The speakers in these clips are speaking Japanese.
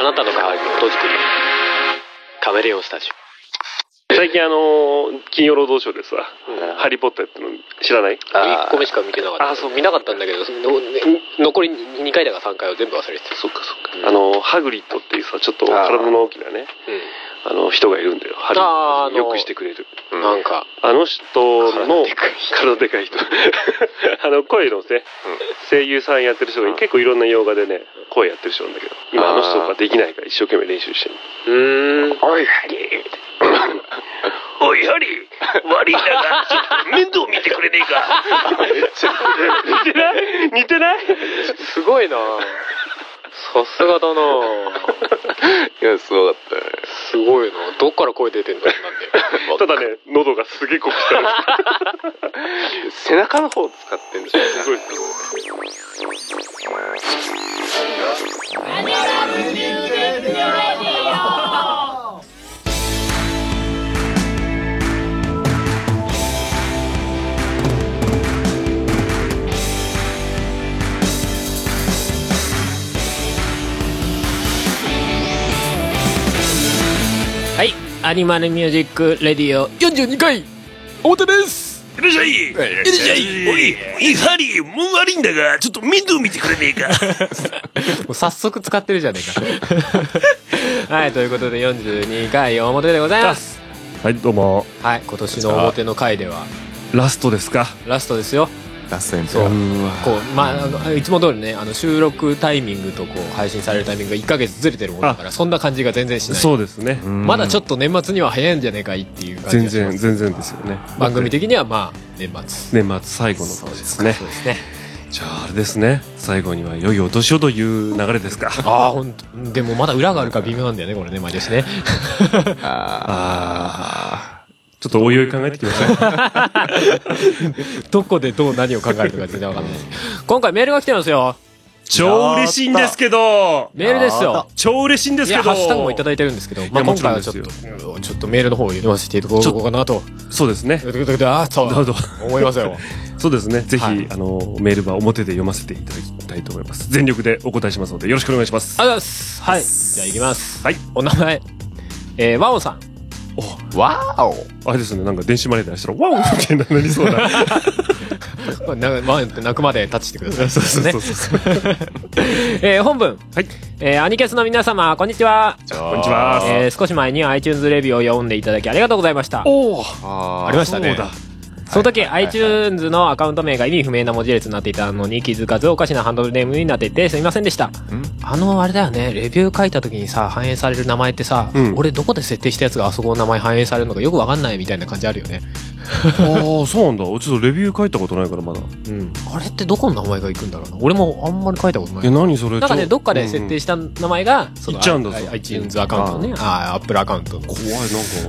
あなたの代わりに音作りカメレオンスタジオ最近あのー金曜ロードショーでさ、うん。ハリー・ポッターっての知らない？オ1個目しか見てなかった。あそう見なかったんだけどのね残り2回だか3回は全部忘れてた。そっかそっか、うん。あのーハグリッドっていうさちょっと体の大きなねあの人がいるんだよ。ハリーあーあのよくしてくれる。うん。なんか。あの人の体でかい人。体でかい人。あの声のね、声優さんやってる人が結構いろんな洋画でね声やってる人なんだけど今あの人ができないから一生懸命練習してるうーん。おいハリーおいハリー悪いんだがちょっと面倒見てくれねえか。似てない？似てない？すごいな。さすがだな。いや、すごかったね。すごいな。どっから声出てんだろうなんで ただね喉がすげえ濃くして背中の方使ってんじゃん。すごいはいアニマルミュージックレディオ。42回。表です。いらっしゃい。いらっしゃい。おいおいハリーもう悪いんだがちょっと面倒見てくれねえか。もう早速使ってるじゃねえか。はいということで42回表でございます。はいどうも。はい今年の表の回では。ラストですか。ラストですよラストエこうまあいつも通りねあの収録タイミングとこう配信されるタイミングが1ヶ月ずれてるものだからそんな感じが全然しない。そうですね。まだちょっと年末には早いんじゃねえかいっていう感じ全然全然ですよね。番組的にはまあ年末。年末最後の年ですね。そうですねじゃああれですね。最後には良いお年をという流れですか。ああ本当でもまだ裏があるから微妙なんだよねこれね毎年ね。あああちょっとおいおい考えてきましょうどこでどう何を考えるのか全然わかんない。今回メールが来てますよ。超嬉しいんですけど。メールですよ。超嬉しいんですけど。ハッシュタグもいただいてるんですけど、まあ、今回はちょっとうんちょっとメールの方を読ませていただこうかなと。そうですね。あそどうぞう思いますよ。そうですね。ぜひ、はいあのメールは表で読ませていただきたいと思います。全力でお答えしますのでよろしくお願いします。ありがとうございます。はい。じゃあいきます。はい。お名前。えー、ワオさん。ーわーお。あれですねなんか電子マネーでしたらワオ みたいななりそうななワンって泣くまでタッチしてください。そうそうそうそう。えー本文。はい。えーアニキャスの皆様こんにちは。こんにちは。えー少し前に iTunes レビューを読んでいただきありがとうございました。おおあありましたねその時、iTunes のアカウント名が意味不明な文字列になっていたのに気づかずおかしなハンドルネームになっていてすみませんでした。あの、あれだよね、レビュー書いた時にさ、反映される名前ってさ、うん俺どこで設定したやつがあそこの名前反映されるのかよくわかんないみたいな感じあるよね。ああそうなんだちょっとレビュー書いたことないからまだうん。あれってどこの名前が行くんだろうな。俺もあんまり書いたことない。え何それ？なんかね、どっかで設定した名前が、その行っちゃうんだ i- iTunes アカウントのね、ああ、Apple アカウントの。怖いなん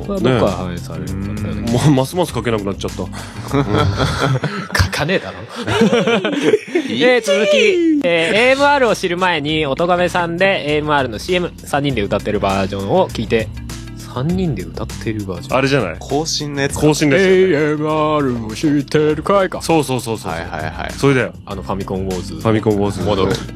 かどっねかで反映されるんだよね。もうますます書けなくなっちゃった書かねえだろ。えー、続き、えー AMR を知る前に、音亀さんで AMR の CM3 人で歌ってるバージョンを聞いて、3人で歌ってるバージョン。あれじゃない？更新のやつか更新ですよ、ね、AMR を知ってるかいか。そうそうそうそう、はいはいはいそれだよあのファミコンウォーズ。ファミコンウォーズ戻る。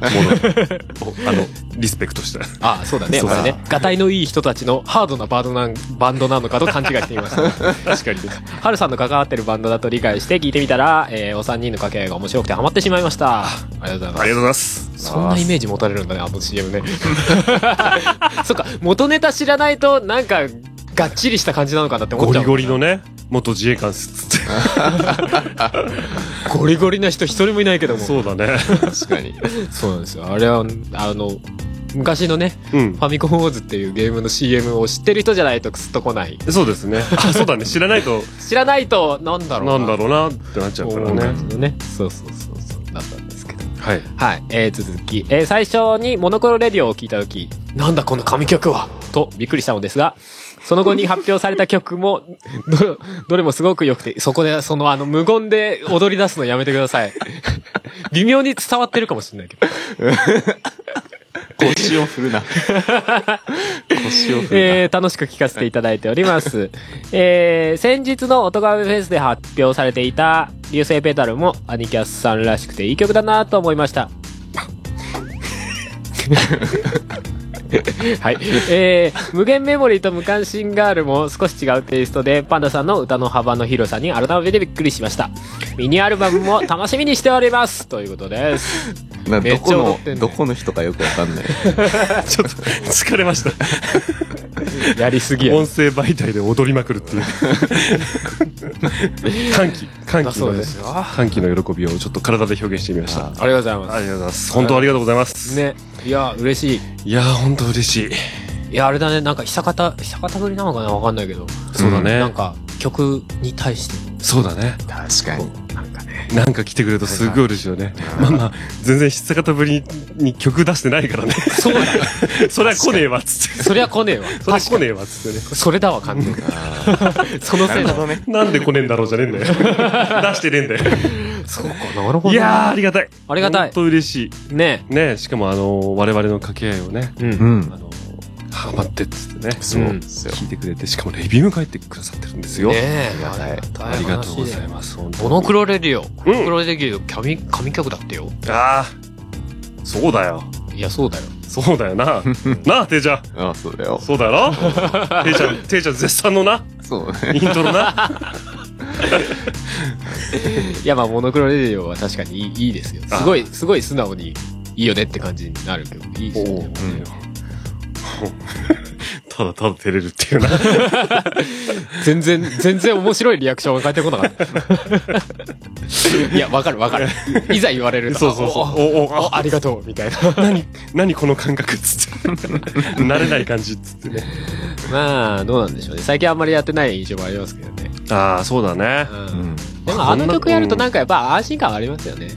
あのリスペクトしたあ、そうだね。そうだこれね。ガタイのいい人たちのハードなバンドなバンドなのかと勘違いしていました、確かにハルさんの関わってるバンドだと理解して聞いてみたら、えーお三人の掛け合いが面白くてハマってしまいました。ありがとうございますありがとう。ございますそんなイメージ持たれるんだね、あの CM ね。そっか、元ネタ知らないと、なんか、がっちりした感じなのかなって思っゴリちゃう。ゴリのね元自衛官っつって ゴリゴリな人一人もいないけども。そうだね確かにそうなんですよ。あれは、あの、昔のね、うんファミコンウォーズっていうゲームの CM を知ってる人じゃないとクスッと来ない。そうですね あそうだね知らないと知らないと、なんだろうな。なんだろうなってなっちゃうからね感じのね。そうそうそうそう。だったんですけど。はいはい。えー、続き。えー、最初にモノクロレディオを聞いたとき、なんだこの神曲はとびっくりしたのですが、その後に発表された曲も、ど、どれもすごく良くて、そこで、そのあの、無言で踊り出すのやめてください。微妙に伝わってるかもしれないけど。腰を振るな 腰を振るな、えー、楽しく聴かせていただいております。えー、先日の音楽フェスで発表されていた、流星ペダルもアニキャスさんらしくていい曲だなと思いました。はい。えー、無限メモリーと無関心ガールも少し違うテイストで、パンダさんの歌の幅の広さに改めてびっくりしました。ミニアルバムも楽しみにしておりますということです。なめっちゃどこのねどこの人かよくわかんない ちょっと疲れました。やりすぎや。音声媒体で踊りまくるっていう。歓喜、歓だ喜のね歓喜の喜びをちょっと体で表現してみました。りがとうございまありがとうございます。本当ありがとうございます。す。ね。いや、嬉しい。いや、本当嬉しい。いや、あれだね、なんか久方、久方ぶりなのかな？わかんないけど。そうだね。なんか、曲に対してそうだね。確かにも、なんかね。なんか来てくれるとすごい嬉しいよね。まあまあ、全然久方ぶりに曲出してないからね。そうだよ。それは来ねえわ、つって。そりゃ来ねえわ。それは来ねえわ、つってね。それだわ、完全に。そのせいだわ。なねなんで来ねえんだろうじゃねえんだよ。出してねえんだよ。そうか、なるほど。いやー、ありがたい。ありがたい本当嬉しい。ねねしかもあの、我々の掛け合いをね、うん。うんあの、ハマってっつってね。そううんですよ聞いてくれて、しかもレビューも書いてくださってるんですよ。ねえ、ありがたいありがとうございます。モノクロレディオ。モうんノクロレディオ、神、神曲だってよ。ああ、そうだよ。いや、そうだよ。そうだよな。なあ、ていちゃん。あそうだよそうだよな。ていちゃん、ていちゃん絶賛のな？そうねイントロな？いや、まあ、モノクロレディオは確かにいいいいですよ。すごい、すごい素直にいいよねって感じになるけど、いいですよね。ただただ照れるっていうな。全然、全然面白いリアクションが返ってこなかった。いや、わかるわかる。いざ言われると。そうそうそう。あおおおあありがとう、みたいな。何、何この感覚っつって。慣れない感じっつってね。まあ、どうなんでしょうね。最近あんまりやってない印象もありますけどね。ああ、そうだね。う。うんんでも、あの曲やるとなんかやっぱ安心感ありますよね。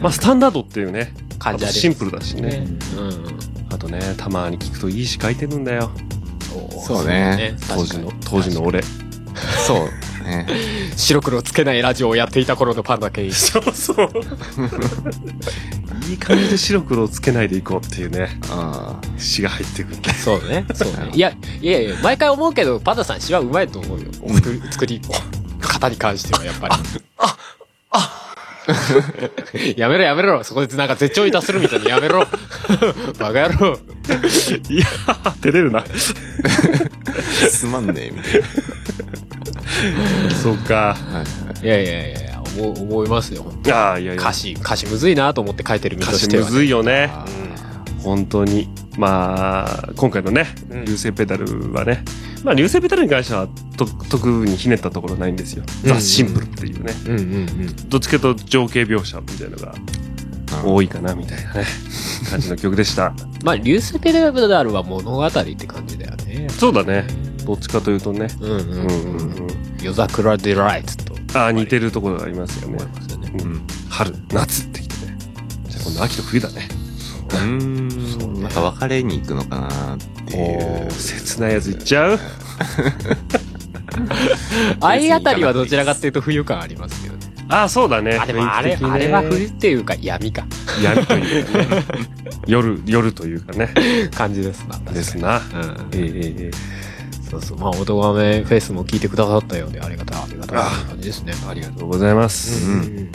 まあ、スタンダードっていうね。感じありますシンプルだしね。ね。うん。あとね、たまに聞くといい詩書いてるんだよ。そうね当時の、当時の俺。そうね 白黒つけないラジオをやっていた頃のパンダケンイチ。そうそう。いい感じで白黒をつけないでいこうっていうね、あ詩が入ってくる。そうね。そうね。いや、いやいや、毎回思うけど、パンダさん詩はうまいと思うよ。作り、作り方に関してはやっぱり。あ、あ、やめろやめろ。そこでなんか絶頂いたするみたいにやめろ。バカ野郎。いやー、照れるな。あすまんねえみたいそうか。なはいいやいやいやいや、思う、思いますよ。本当いやいや。歌詞、歌詞むずいなと思って書いてる身歌としては、詞むずいよね。あ本当に。まあ、今回のね、うん流星ペダルはね、まあ、流星ペダルに関しては、と、特にひねったところないんですよ。うんザ・シンプルっていうね。うんうんうん。どっちかと情景描写みたいなのが多いかな、みたいなね、感じの曲でした。まあ、流星ペダルは物語って感じだよね。そうだね。どっちかというとね。うんうんうんうんうん。夜桜デライトと。ああ、似てるところがありますよね思い。ますよね。うん春、夏ってきてね。じゃあ今度秋と冬だね。うーんまた別れに行くのかなっていう切ないやついっちゃう？愛あたりはどちらかっていうと冬感ありますけどね。ああ、そうだね。あ、でもあれ、あれは冬っていうか闇か。闇というかね。夜、夜というかね。感じですな。ですな。うん。えええええそうそう。まあ、音がめフェスも聞いてくださったようで、ありがたい、ありがたいあ感じですね。えありがとうございます。うん。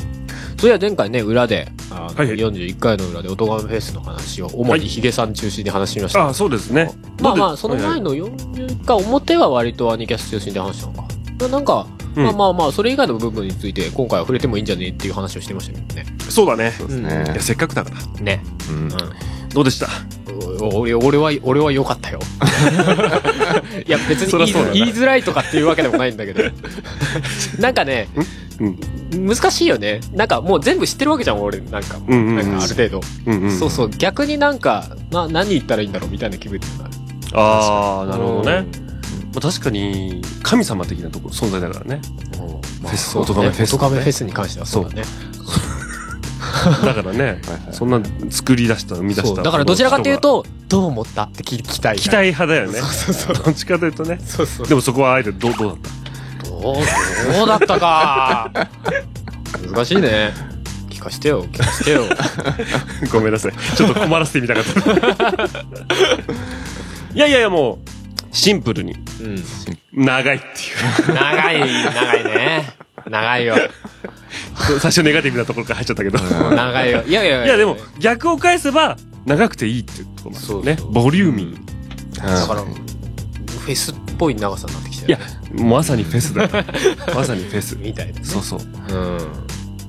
そういや、前回ね、裏で、あのはいはい41回の裏で、音がめフェスの話を、主にヒゲさん中心に話しました。ああ、そうですね。まあまあ、その前の41回表は割とアニキャス中心で話したのか。なんか、うんまあまあまあ、それ以外の部分について、今回は触れてもいいんじゃねっていう話をしてましたけどね。そうだね。そうですいねや、せっかくだから。ね。うんうん。どうでした？お俺、俺は、俺は良かったよ。いや、別に言いづらいとかっていうわけでもないんだけど。なんかね、うん？難しいよね。なんかもう全部知ってるわけじゃん、俺。なんかもう、うんうんうんなんかある程度。うんうん。そうそう。逆になんか、な、何言ったらいいんだろうみたいな気分になる。ああ、なるほどね。まあ確かに、神様的なところ、存在だからね。まあフェス音亀フェス音亀フェスに関してはそうだね。だからね、はいはいそんな作り出した、生み出した。だからどちらかという、と、どう思ったって聞きたい。期待派だよね。そうそうそう。どっちかというとね。そうそう。でもそこはあえてどう、どうだった？どう、どうだったか。難しいね。聞かしてよ、聞かしてよ。ごめんなさい。ちょっと困らせてみたかった。いやいやいや、もう、シンプルに、うん。長いっていう。長い、長いね。長いよ。最初ネガティブなところから入っちゃったけど。長いよ。いやいやいやでも、逆を返せば、長くていいっていうところもね。そうそうボリューミー。だから、フェスっぽい長さになっていや、まさにフェスだよ。まさにフェス。みたいなね。そうそう。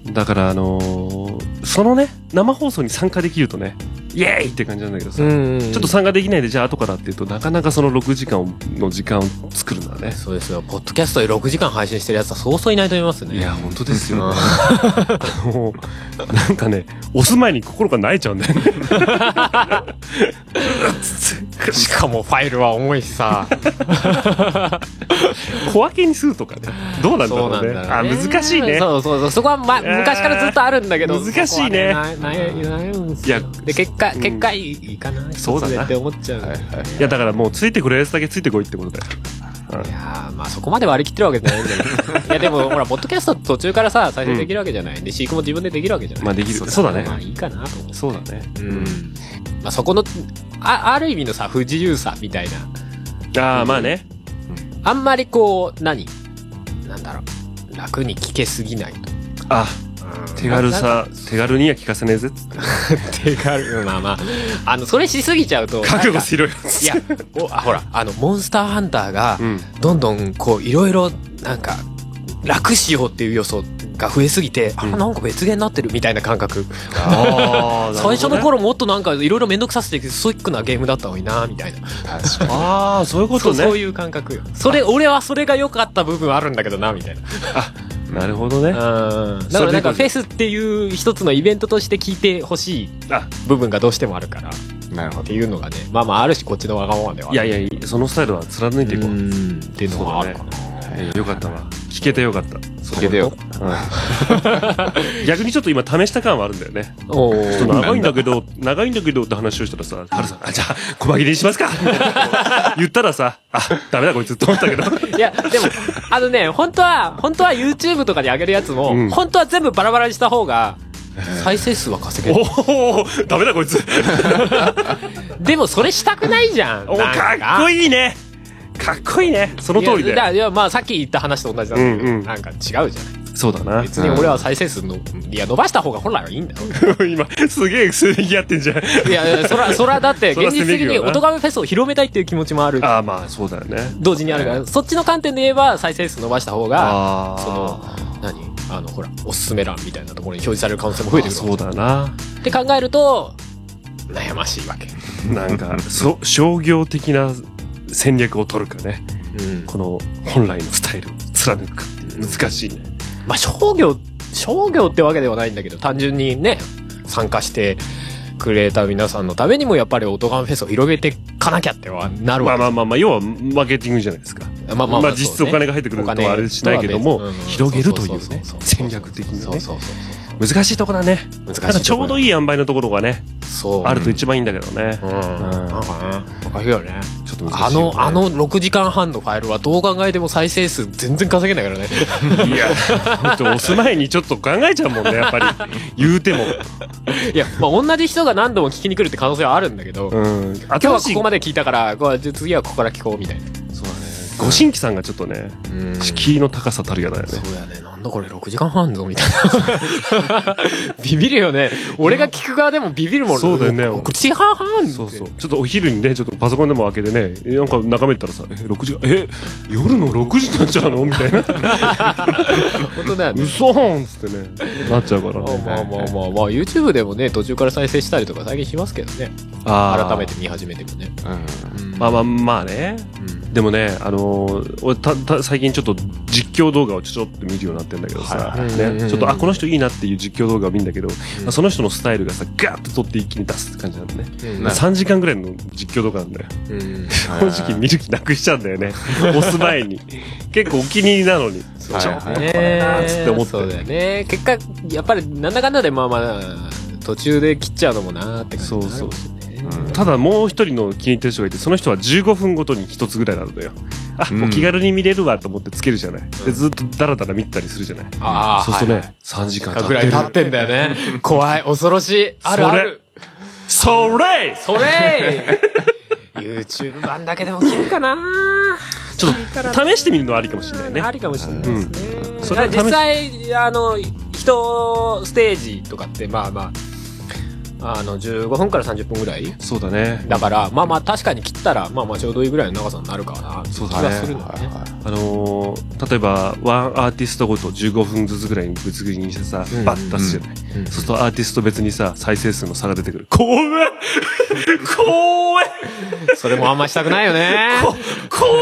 うん。だからあのーそのね、生放送に参加できるとね、イエーイって感じなんだけどさ、うんちょっと参加できないで、じゃあ後からっていうとなかなかその6時間をの時間を作るのはね。そうですよ。ポッドキャストで6時間配信してるやつはそうそういないと思いますね。いや、本当ですよ。う んもう、なんかね、押す前に心が泣いちゃうんだよね。しかもファイルは重いしさ。小分けにするとかね。どうなんだろうね。ねあ、難しいね。そうそうそう。そこは、ま、ー昔からずっとあるんだけど。難しいねねいやで、結果、うん結果いいかな。そうだな一つでって思っちゃう。はいはい。いや、だからもうついてくるやつだけついてこいってことだよ。いやーまあそこまで割り切ってるわけじゃないんだけど。いやでも、ほら、ポッドキャスト途中からさ、再生できるわけじゃない。で、飼育も自分でできるわけじゃない。まあできるそうだねまあいいかなと思う。そうだね。うん。まあそこの、あ、ある意味のさ、不自由さみたいな。ああ、まあね。あんまりこう、何？なんだろう。楽に聞けすぎないと。あ、手軽さ、手軽には聞かせねえぜっつって。手軽。まあまあ。あの、それしすぎちゃうと。覚悟しろよ。いや、おあほら、あの、モンスターハンターがう、ん。どんどん、こう、いろいろ、なんか、楽しようっていう要素が増えすぎて、あ、うんなんか別ゲになってるみたいな感覚。ああ、最初の頃もっとなんかいろいろめんどくさせてストイックなゲームだったのにな、みたいな。ああ、そういうことね。そういう感覚よ。それ、俺はそれが良かった部分あるんだけどな、みたいな。なるほどね。うん。だからなんかフェスっていう一つのイベントとして聞いてほしいあ、部分がどうしてもあるから、っなるほど。ていうのがね、まあまああるしこっちのわがままでは。いやいやそのスタイルは貫いていこう。うん。っていうのがあるかな。えーよかったわ。聞けてよかった。聞けてよ。うん 逆にちょっと今試した感はあるんだよね。おちょっとー長いんだけど、長いんだけどって話をしたらさ、ハルさん、あ、じゃあ、細切れにしますか 言ったらさ、あ、ダメだこいつって思ったけど。いや、でも、あのね、本当は、本当は YouTube とかに上げるやつも、うん本当は全部バラバラにした方が、再生数は稼げる。おおダメだこいつ。でもそれしたくないじゃん。おかっこ。いいね。かっこいいね。その通りいや。いや、まあさっき言った話と同じだけど、うんうんなんか違うじゃない。そうだな。別に俺は再生数の、いや、伸ばした方が本来はいいんだよ。今、すげえ数撃やってんじゃん。いや、そら、そらだって、現実的に音ガメフェスを広めたいっていう気持ちもある。ああ、まあ、そうだよね。同時にあるから、そっちの観点で言えば再生数伸ばした方が。その、何？あの、ほら、おすすめ欄みたいなところに表示される可能性も増えてくるそうだな。って考えると、悩ましいわけ。なんか、そ、商業的な戦略を取るかね。うん。この本来のスタイルを貫くかっていう難しいね。まあ、商業、商業ってわけではないんだけど、単純にね、参加してくれた皆さんのためにも、やっぱりオトガンフェスを広げてかなきゃってはなるわけまあまあまあまあ、要はマーケティングじゃないですか。まあまあ実質お金が入ってくるとはあれしないけども、広げるというね、戦略的にね。そうそう難しいとこだね。そう。ただちょうどい。いい塩梅のところがね、そう。あると一番いいんだけどねう。ん。なんかね、おかしいよね。ちょっと難しいよあの、あの6時間半のファイルはどう考えても再生数全然稼げないからね。いや、押す前にちょっと考えちゃうもんね、やっぱり。言うても。いや、まあ同じ人が何度も聞きに来るって可能性はあるんだけど、うん。今日はここまで。で聞いたから、次はここから聞こうみたいな。そうだね。ご新規さんがちょっとね、うん敷居の高さたるやだよね。そうやね。だこれ6時間半ぞみたいな。ビビるよね。俺が聞く側でもビビるもんそうだよね6時間半そうそう。ちょっとお昼にね、ちょっとパソコンでも開けてね、えなんか眺めたらさ、え、6時間、え、夜の6時になっちゃうの？みたいな。本当だよね。嘘ーんっつってね、なっちゃうからまあね。まあまあまあまあ、YouTube でもね、途中から再生したりとか最近しますけどね。あー改めて見始めてもね。うん。まあまあまあね。うん。でもね、あのー俺たた最近ちょっと実況動画をちょちょっと見るようになってんだけどさ、ね、ちょっとあこの人いいなっていう実況動画を見るんだけど、その人のスタイルがさガーッと撮って一気に出すって感じなんだね、うん。3時間ぐらいの実況動画なんだよ。うん。正直見る気なくしちゃうんだよね。押す前に。結構お気に入りなのに。はいちょはいねなつって思って。そうだよね。結果、やっぱりなんだかんだでまあまあ、途中で切っちゃうのもなーって感じになるもんね。うんただもう一人の気に入ってる人がいてその人は15分ごとに一つぐらいなのよ。あ、うん。お気軽に見れるわと思ってつけるじゃない。でずっとダラダラ見てたりするじゃない。ああ、そうするとね、はい3時間ぐってる。らい経ってんだよね。怖い、恐ろしい。あるある。それ。それ !YouTube 版だけでも切るかな。ちょっと試してみるのはありかもしれないね。ありかもしれないですね。ん。それ実際、あの、人ステージとかって、まあまあ、あの、15分から30分ぐらい？そうだね。だから、まあまあ確かに切ったら、まあまあちょうどいいぐらいの長さになるかな。そうだね気がするんだよね。あのー例えば、ワンアーティストごと15分ずつぐらいにぶつ切りにしてさ、うんバッと出すじゃない。うんそうするとアーティスト別にさ、再生数の差が出てくる。怖え怖えそれもあんましたくないよね。怖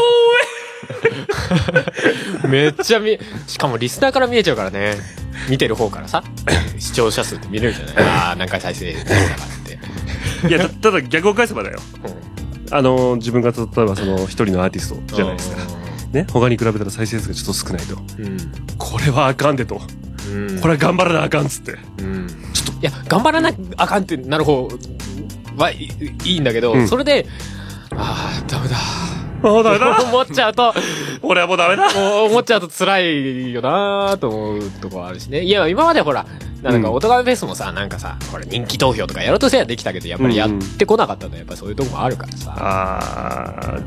めっちゃ見、しかもリスナーから見えちゃうからね。見てる方からさ、視聴者数って見れるじゃない ああ、何回再生したかって。えいや、たただ逆を返せばだよ。あのー自分が例えばその一人のアーティストじゃないですか。ね？他に比べたら再生数がちょっと少ないと。うん。これはあかんでと。うん。これは頑張らなあかんっつって。うん。ちょっと、いや、頑張らなあかんってなる方はいいいんだけど、うんそれで、ああ、ダメだ。ああ、ダメだ。思っちゃうと、俺はもうダメだ。思っちゃうと辛いよなーと思うとこあるしね。いや、今までほら、なんか、うんおとがめフェスもさ、なんかさ、ほら、人気投票とかやろうとせやできたけど、やっぱりやってこなかったのは、やっぱそういうとこもあるからさ。あ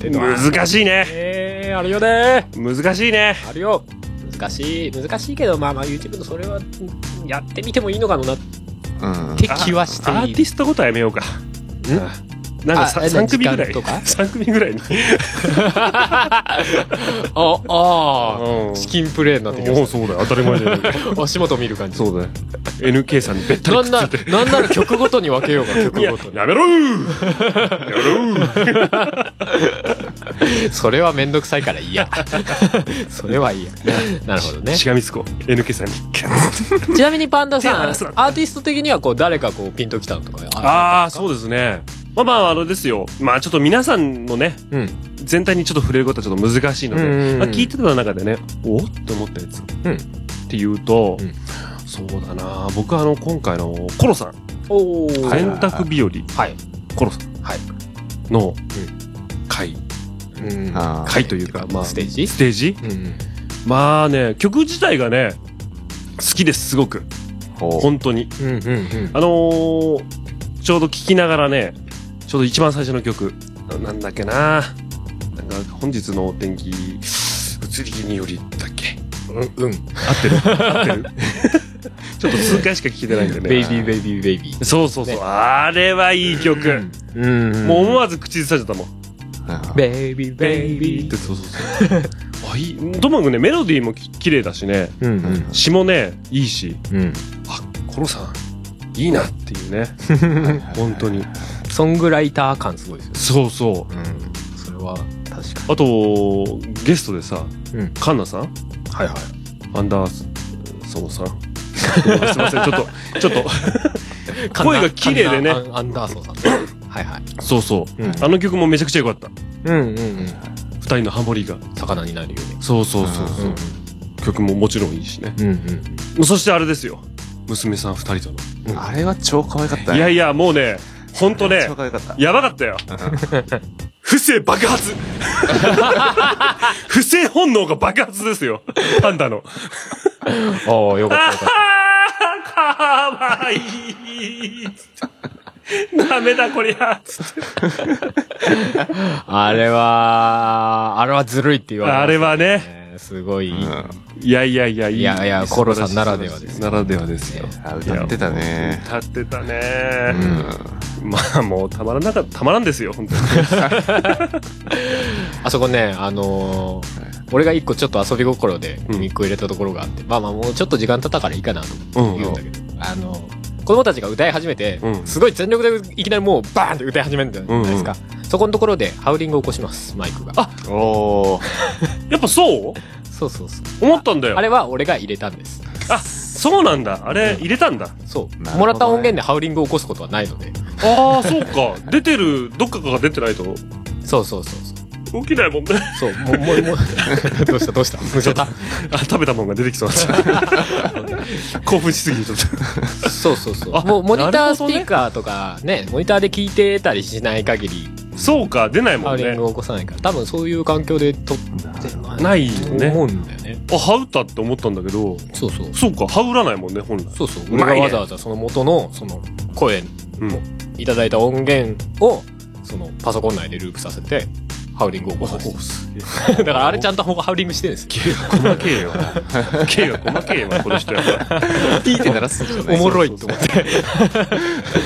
ー、難しいね。えー、あるよね難しいね。あるよ。難しい、難しいけど、まあまあ YouTube のそれは、うんやってみてもいいのかなっうん。て気はしている。アーティストごとはやめようか。なんかさあえ3組ぐらい。とか？3組ぐらいに。あ、ああ、うんチキンプレーになってきましそうだよ。当たり前じゃない。足元見る感じ。そうだよ。NK さんにべったりなんなくっついて。なんなら曲ごとに分けようか、曲いやごとに。やめろーやめろーそれはめんどくさいから嫌。それは嫌。なるほどね。しがみつこう。NK さんに。ちなみにパンダさん、アーティスト的にはこう誰かこうピンときたのとかああ、う。そうですね。まあまあ、あのですよ。まあちょっと皆さんのね、うん。全体にちょっと触れることはちょっと難しいので、うんうんうんまあ、聞いてた中でね、おっと思ったやつ。うんっていうと、うんそうだな僕はあの、今回のコロさん、おー洗濯日和、はい。コロさんはい。の回、うん。回というか、まあ、ステージ？ステージ？うん。まあね、曲自体がね、好きです、すごく。本当に。うん。うん。うん。あのーちょうど聴きながらね、ちょうど一番最初の曲、なんだっけななんか、本日のお天気、移り気によりだっけうん。うん。合ってる合ってる？ちょっと数回しか聴いてないんでね。ベイビーベイビーベイビー。そうそうそう。ねあれはいい曲。うん。もう思わず口ずされちゃったもん。ベイビーベイビーってそうそうそう。あ、いい。ともかくね、メロディーもき綺麗だしね、うん。うん。詩もね、いいし、うん。あ、コロさん、いいなっていうね。本当に。ソングライター感すごいですよ。そうそう。うん。それは確かあと、ゲストでさ、うんカンナさん？に。はいはい。アンダーソノさん？すいません、ちょっと、ちょっと、声が綺麗でねアンアンダーソンさん。はいはい。そうそう、うんあの曲もめちゃくちゃ良かった。うんうんうん。二人のハモリが。魚になるよね。そうそうそうそう、うん曲ももちろんいいしね。うんうん。そしてあれですよ。娘さん二人との。あれは超可愛かったね。いやいや、もうね、ほんとね。やばかったよ。不正爆発 不正本能が爆発ですよ。パンダの。おー、よかったよかっあーかわいい。ダメだこりゃ。た。あれは、あれはずるいって言われますあれはね。ね。すごい。うんいやいやいや、いいやいやコロさんならではですならではですよ。あ歌ってたね。歌ってたうね。ん。まあもうたまらなかった、たまらんですよ、本当に。あそこね、あのー俺が一個ちょっと遊び心でうんミック入れたところがあって、まあまあもうちょっと時間経ったからいいかなとうん言うんだけど、あの子供たちが歌い始めて、うんすごい全力でいきなりもうバーンって歌い始めるじゃないですか。そこのところでハウリングを起こします、マイクが。あおー。やっぱそう？そうそうそう。思ったんだよ。あれは俺が入れたんです。あ、そうなんだ。あれ、入れたんだ。そう。なるほどねもらった音源でハウリングを起こすことはないので。ああ、そうか。出てる、どっかが出てないと、そうそうそうそう。起きないもんね。そう、もう、もう、もう、どうしたどうした？あ、食べたもんが出てきそうになっちゃう興奮しすぎてちょっと。そうそうそう。あもうモニタースピーカーとかね、モニターで聞いてたりしない限り、そうか、出ないもんねハウリング。を起こさないから、多分そういう環境で撮ってるないよね思うんだよね。あ、ハウったって思ったんだけど、そうそう。そうか、ハウらないもんね、本来。そうそう。俺がわざわざその元の、その、声うん。いただいた音源を、その、パソコン内でループさせて、ハウリングを起こす。だからあれちゃんとハウリングしてるんですよ。細けえよ。けえよ、細けえよ、この人やっピーって鳴らすんじゃないおもろいと思って。ぱ。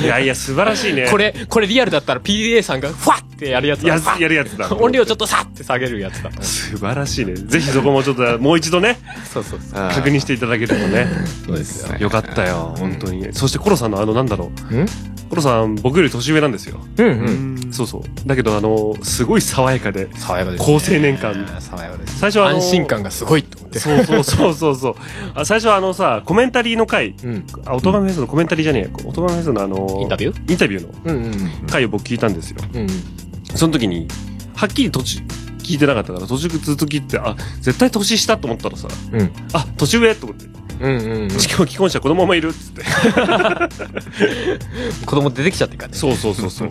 いやいや、素晴らしいね。これ、これリアルだったら PA さんがフワッってやるやつだやつ、やるやつだ。音量ちょっとさって下げるやつだと。素晴らしいね。ぜひそこもちょっと、もう一度ね、そうそうそう。確認していただけるとね。そうですよ。よかったよ、本当に。そしてコロさんのあの、なんだろう。ん？コロさん、僕より年上なんですよ。うんう。うんんそうそう。だけど、あの、すごい爽やかで、爽やかです、高青年感。爽やかです。最初は安心感がすごいと思って。そうそうそうそうそう。あ最初はあのさ、コメンタリーの回、うん。あ、オトバメフェスのコメンタリーじゃねえや。オトバメフェスのあの、インタビュー？インタビューのうんうん回を僕聞いたんですよ。うん。うん。その時に、はっきり途中、聞いてなかったから、途中ずっと聞いて、あ、絶対年下と思ったらさ、うん。あ、年上と思って。うんうんうん。しかも既婚者子供もいるっつって。子供出てきちゃってるからね。そうそうそうそう。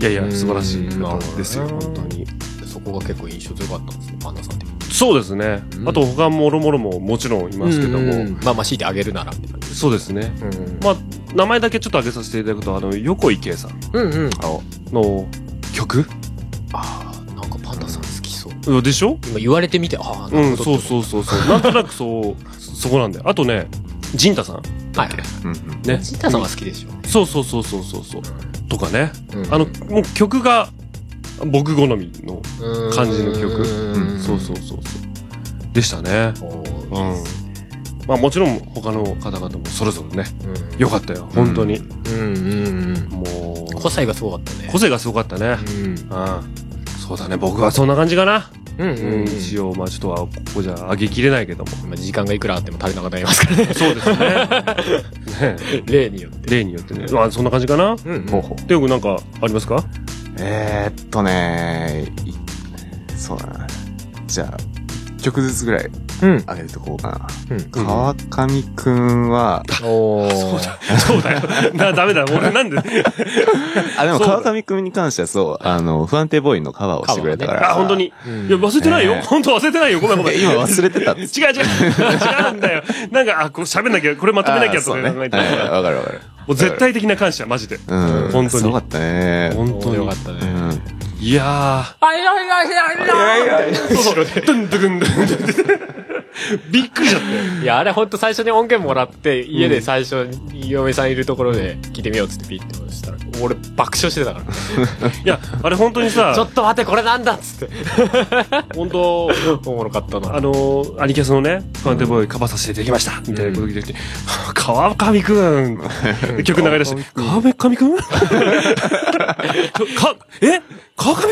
いやいや、素晴らしいうん方ですよ、本当に。そこが結構印象強かったんですね、パンダさんって。そうですね。うんあと他もろもろももちろんいますけども、うんまあまあ強いてあげるならって感じ。そうですね。うん。まあ、名前だけちょっと挙げさせていただくと、あの、横井圭さんうんうん。の曲？ああ、なんかパンダさん好きそう。うんでしょ？今言われてみて、ああ、なうん、るほど。そうそうそうそう。なんとなくそう、そこなんだよ。あとね、ジンタさん。はいはい。うんうんね。ジンタさんは好きでしょ。そうそうそうそうそうそう。とかね。うんあの、もう曲が僕好みの、感じの曲うんそうそうそうそう。でしたね。おーうん。まあもちろん他の方々もそれぞれね、うん良かったよ。本当に。うんうんうん。もう、個性がすごかったね。個性がすごかったね。うん。うん。そうだね。僕はそんな感じかな。うんうん。一応、まあちょっとは、ここじゃ上げきれないけども。今時間がいくらあっても足りなかったりますからね。そうですね。ね 例によって。例によってね。まあそんな感じかな。うんうんほうほうテオ君なんかありますか？えーっとねいそうだな。じゃあ、一曲ずつぐらいうん。上げてこうかな。うん川上くんは、おー。そうだよ。な、ダメだ。俺なんで。あ、でもそうだ川上くんに関してはそう、あの、不安定ボーイのカバーをしてくれたから。あ、本当に。いうんや、忘れてないよ。ね本当忘れてないよ。ごめんごめん。え今忘れてたっ 違う違う。違うんだよ。なんか、あ、これ喋んなきゃ、これまとめなきゃとかあーそうね考えてはいたわかるわかる。もう絶対的な感謝、マジで。うん。本当にすごかったね。本当に。よかったね。うん。いやあいやいやいやいやいやー。そうそう。ドゥンドゥンドゥンドゥン びっくりしちゃって。いや、あれほんと最初に音源もらって、家で最初に嫁さんいるところで聞いてみようっつってピッて押したら、俺爆笑してたから。いや、あれ本当にさ、ちょっと待って、これなんだっつって。本当？おもろかったな。あのー、アニキャスのね、ファンテボーイカバーさせていただきましたみたいなこと聞いてて、川上くん曲流れ出して、川上くん？か、え？川上く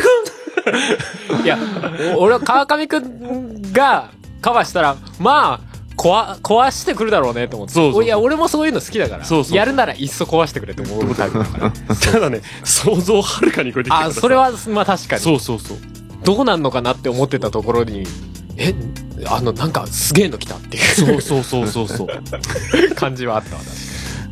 ん？いや、お俺は川上くんがカバーしたら、まあ、壊、壊してくるだろうねと思って。そうそういや、俺もそういうの好きだから。そうそうやるならいっそ壊してくれって思うタイプだから。ただね、想像をはるかに超えてきたあ、さそれ、は、まあ確かに。そうそうそう。どうなんのかなって思ってたところに、え、あの、なんかすげえの来たっていそうそうそうそうそう。う 感じはあったわ、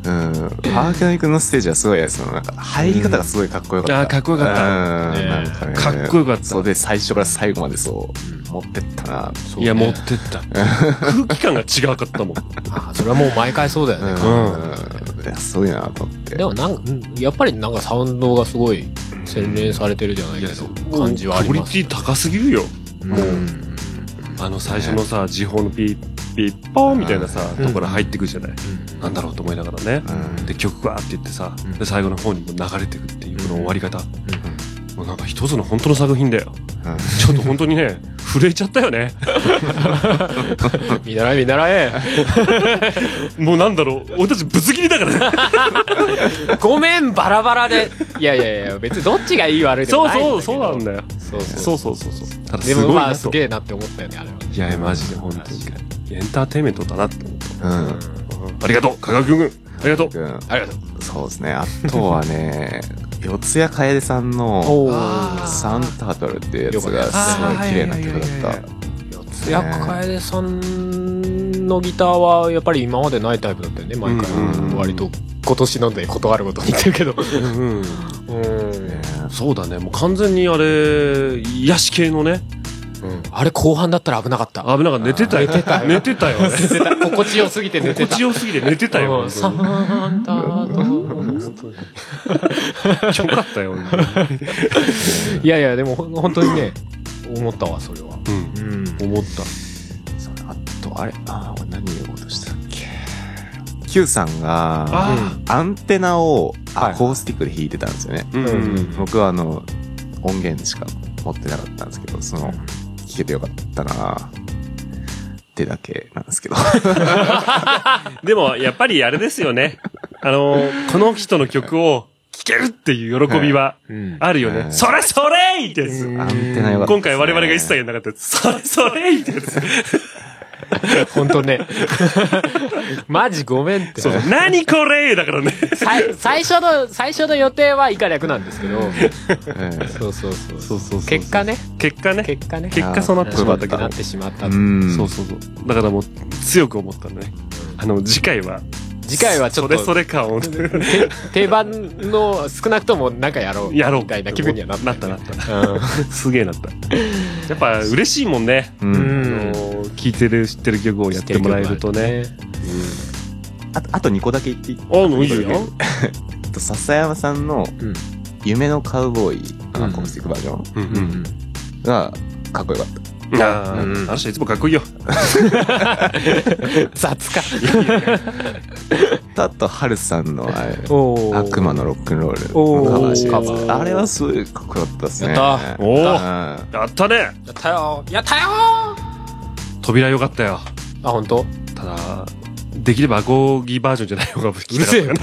うん。川上くんのステージはすごい、その、なんか、入り方がすごいかっこよかった。あーかっこよかったうん。ねなんかね。かっこよかったそうで、最初から最後までそう、持ってったな。いや、持ってった。空気感が違かったもん。あそれはもう毎回そうだよね。うん。いや、すごいなと思って。でもなんか、うんやっぱりなんかサウンドがすごい洗練されてるじゃないけど、感じはあります。クオリティ高すぎるよ。もうあの最初のさ、時報のピッ、ピッポーンみたいなさ、うん。ところ入ってくじゃない？なんだろうと思いながらね。うん。で、曲がーって言ってさうん、で、最後の方にも流れてくっていうこの終わり方。もうなんか一つの本当の作品だよ。うんちょっと本当にね、震えちゃったよね。見習え見習え。もうなんだろう、俺たちぶつ切りだからね。ごめん、バラバラで。いやいやいや、別にどっちがいい悪いでもないそうそう、そうなんだよ。そうそう。そうそうそうですもまあ。すげえなって思ったよね、あれは。いやマジで本当に。エンターテインメントだなって思った。うん。うんありがとう、香川くん。ありがとう。うんありがとう。そうですね。あとはね、四谷楓さんの、おサンタートルっていうやつがすごい綺麗な曲だった。四谷楓さんのギターはやっぱり今までないタイプだったよね、毎回うんうん。割と今年ので断るごとに言ってるけど。うんうん。うん。そうだね、もう完全にあれ、癒し系のね。あれ後半だったら危なかった。危なかった。寝てたよ。寝てたよ寝てた 心地よすぎて寝てた。心地よすぎて寝てたよ。うんサンタとよかったよ。いやいや、でもほん本当にね、思ったわ、それは。うん。うん。思った。あと、あれ、あー何言おうとしたっけ Q さんが、あアンテナをはいアコースティックで弾いてたんですよね。うんうん僕はあの、音源しか持ってなかったんですけど、その、弾けてよかったなってだけなんですけど。でも、やっぱりあれですよね。あの、この人の曲を聴けるっていう喜びはうん。あるよね。うんそれそれってやつ。アンテナよかったですね、今回我々が一切やんなかったやつ。それそれってやつ。本当ね。マジごめんって。そうそう。何これだからね。最初の、最初の予定は以下略なんですけど。えそうそうそう。そうそう結果ね。結果ね。結果ね。結果そうなってしまったけどなっ。てしまったえ。うん。そうそうそう。だからもう強く思ったね。あの、次回は、次回はちょっとそれそれ 定番の少なくともなんかやろう。やろう。みたいな気分にはなった。なったなった。うん。すげえなった。やっぱ嬉しいもんね。う。うんあの聴いてる、知ってる曲をやってもらえるとね。あと、あと2個だけ言っていい？あ、もういいよ。と 笹山さんのうん、夢のカウボーイ、うんアコースティックバージョンうんうん。が、かっこよかっああ、うんあの人いつもかっこいいよ。雑か。た。あと、ハルさんのあれ、悪魔のロックンロールカバーしてあれはすごいかっこよかったですね。やったおおうんやったねやったよやったよ扉よかったよ。あ、本当？ただ、できればアコギバージョンじゃない方が聞きたかっ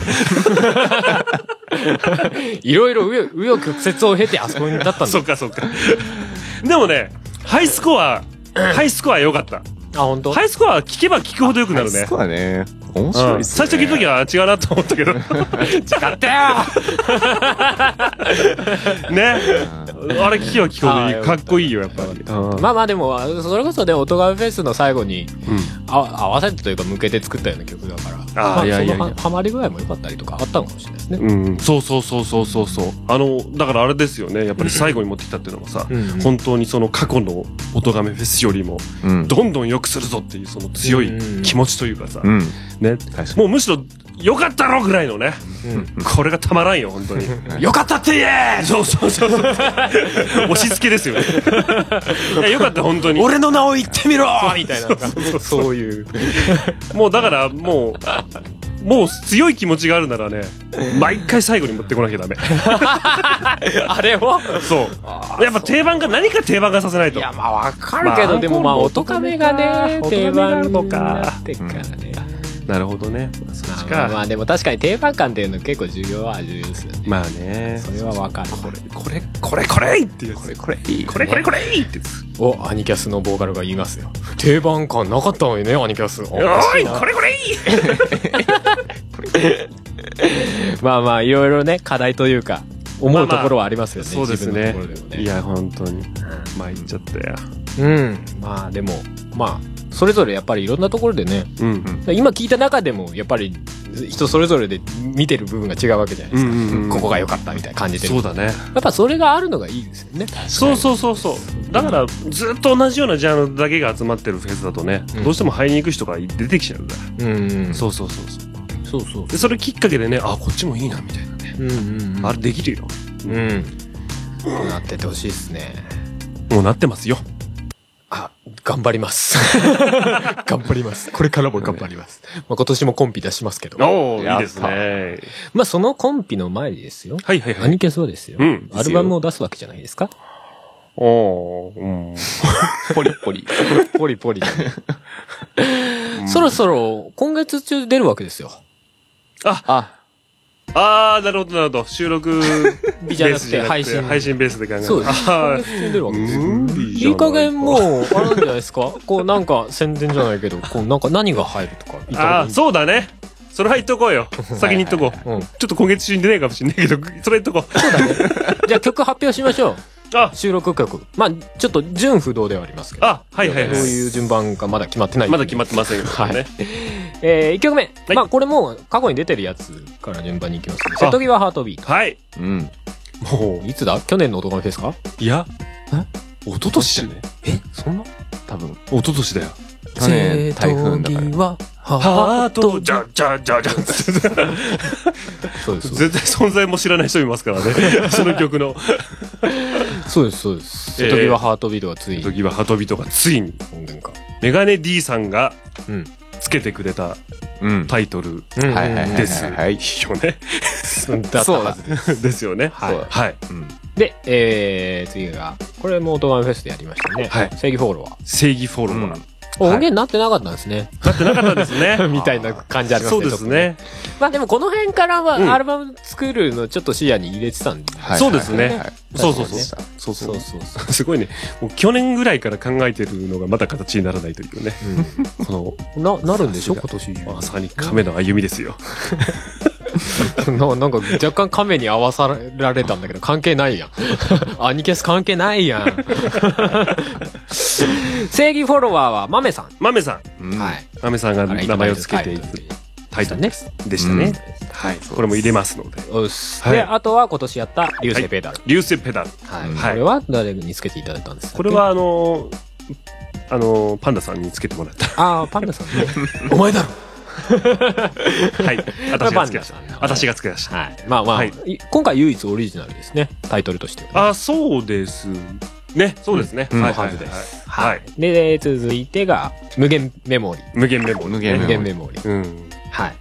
たかな。いろいろ紆余曲折を経てあそこにだったんだ。そっかそっか。でもね、ハイスコア、ハイスコア良かった。あ、本当？ハイスコア聞けば聞くほど良くなるねハイス。コアね。面白いね。最初聞いた時は違うなと思ったけど。違ったよ ね。あれ聞けば聞くほどいい。あーかっこいいよ、やっぱり。うんまあまあでも、それこそね、音ガメフェスの最後にうんあ合わせてというか向けて作ったような曲だから。あーまあいやいやいやそのはハマり具合も良かったりとかあったのかもしれないですね。うん、そうそうそうそうそうそう。あの、だからあれですよね。やっぱり最後に持ってきたっていうのはさ、うん本当にその過去の音亀フェスよりも、うん。どんどん良くするぞっていうその強い気持ちというかさ、うん。ね。もうむしろ、良かったろぐらいのね。うんこれがたまらんよ、本当に。よかったって言えそうそうそうそう。押し付けですよね。いや、よかった、本当に。俺の名を言ってみろみたいな。そういう。もうだから、もう、もう強い気持ちがあるならね、毎回最後に持ってこなきゃダメ。あれを？そう。やっぱ定番が、何か定番化させないと。いや、まあわかるけど、まあでもまあ、音カメがね、音定番にるのかなってっからね。なるほどね。そっちか。まあまあでも確かに定番感っていうの結構重要は重要ですよね。まあね。それはわかる。これ、これ、これ、これって。これ、これいい。これ、これ、これってやつ。お、アニキャスのボーカルが言いますよ。定番感なかったのにね、アニキャス。おおい、これ、これまあまあ、いろいろね、課題というか、思うところはありますよね。そうですねね。いや、本当に。参っちゃったよ。うん。まあでも、まあ、それぞれやっぱりいろんなところでね、うん。今聞いた中でも、やっぱり人それぞれで見てる部分が違うわけじゃないですか。うんうんうんここが良かったみたいな感じてる。そうだね。やっぱそれがあるのがいいですよね。そうそうそうそう。だから、ずっと同じようなジャンルだけが集まってるフェスだとね、うんどうしても入りに行く人が出てきちゃうから。うん。そうそうそうそう。そうそう。で、それきっかけでね、あ、こっちもいいな、みたいなね。うんうんうん。あれできるよ。うん。なっててほしいですね。もうなってますよ。あ、頑張ります。頑張ります。これからも頑張ります。まあ、今年もコンピ出しますけど。おー、やったいいですね。まあ、そのコンピの前にですよ。はいはいはい。アニキャスはですよ。うんアルバムを出すわけじゃないですか。おー、うん。ポリポリ。ポリポリ。そろそろ今月中出るわけですよ。あ、あー、なるほどなるほど。収録日じゃなくて配信配信ベースで考える。そうです。あー今月中に出るわけですよ。無理じゃないかいい加減もう、あれなんじゃないですか？こうなんか宣伝じゃないけど、こうなんか何が入るとかあー、そうだね。それは言っとこうよ。先に言っとこう。うん。ちょっと今月中に出ないかもしれないけど、それ言っとこう。じゃあ曲発表しましょう。あ、収録曲。まあちょっと順不動ではありますけど。あ、はいはいはい。どういう順番かまだ決まってない。まだ決まってませんけどはいね。えー、1曲目。いまあこれも過去に出てるやつから順番に行きますね。瀬戸際ハートビート。はい。うん。もいつだ？去年の男のフェスか？う、いや、一昨年じゃね？え？そんな？多分。一昨年だよ。去年台風だから。は、ハート、じゃ、じゃ、じゃ、じゃ、つってそうです。全然存在も知らない人いますからね。その曲の。そうです、そうです。えー瀬戸際ハートビートがついに時はハトビトがついに。メガネ D さんがうん。つけてくれたうん。タイトルうんはいはいはいです。よね。だったはずです。ですよね。はいはい。うん。で、えー、次が、これもオートガンフェスでやりましたね。はい正義フォロワー。正義フォロワー。音源になってなかったんですね。なってなかったですね。みたいな感じありますね。そうですね。まあでもこの辺からはうんアルバム作るのちょっと視野に入れてたんで。はいそうですねそうそうそうそうそう。そう。すごいね。もう去年ぐらいから考えてるのがまだ形にならないというね。こな、なるんでしょ？さ今年まさに亀の歩みですよ。ななんか若干亀に合わさられたんだけど関係ないやん。アニキャス関係ないやん。正義フォロワーは豆さん。豆さん。うんはい。豆さんが名前を付けているタイトルでね。す。でしたね。はい。これも入れますので。おっすはいで、あとは今年やった流星ペダル。流星ペダル。はい。うんこれは誰につけていただいたんですか？これはあのー、あのー、パンダさんにつけてもらった。ああ、パンダさんね。お前だろ はい。私がつけました。私がつけました。はい。まあまあ、はいい今回唯一オリジナルですね。タイトルとしては。あ、そうですね。そうですね。うんはいはずですはい。はい。で、続いてが、無限メモリー。無限メモ。無限無限メモリー。うん。はい。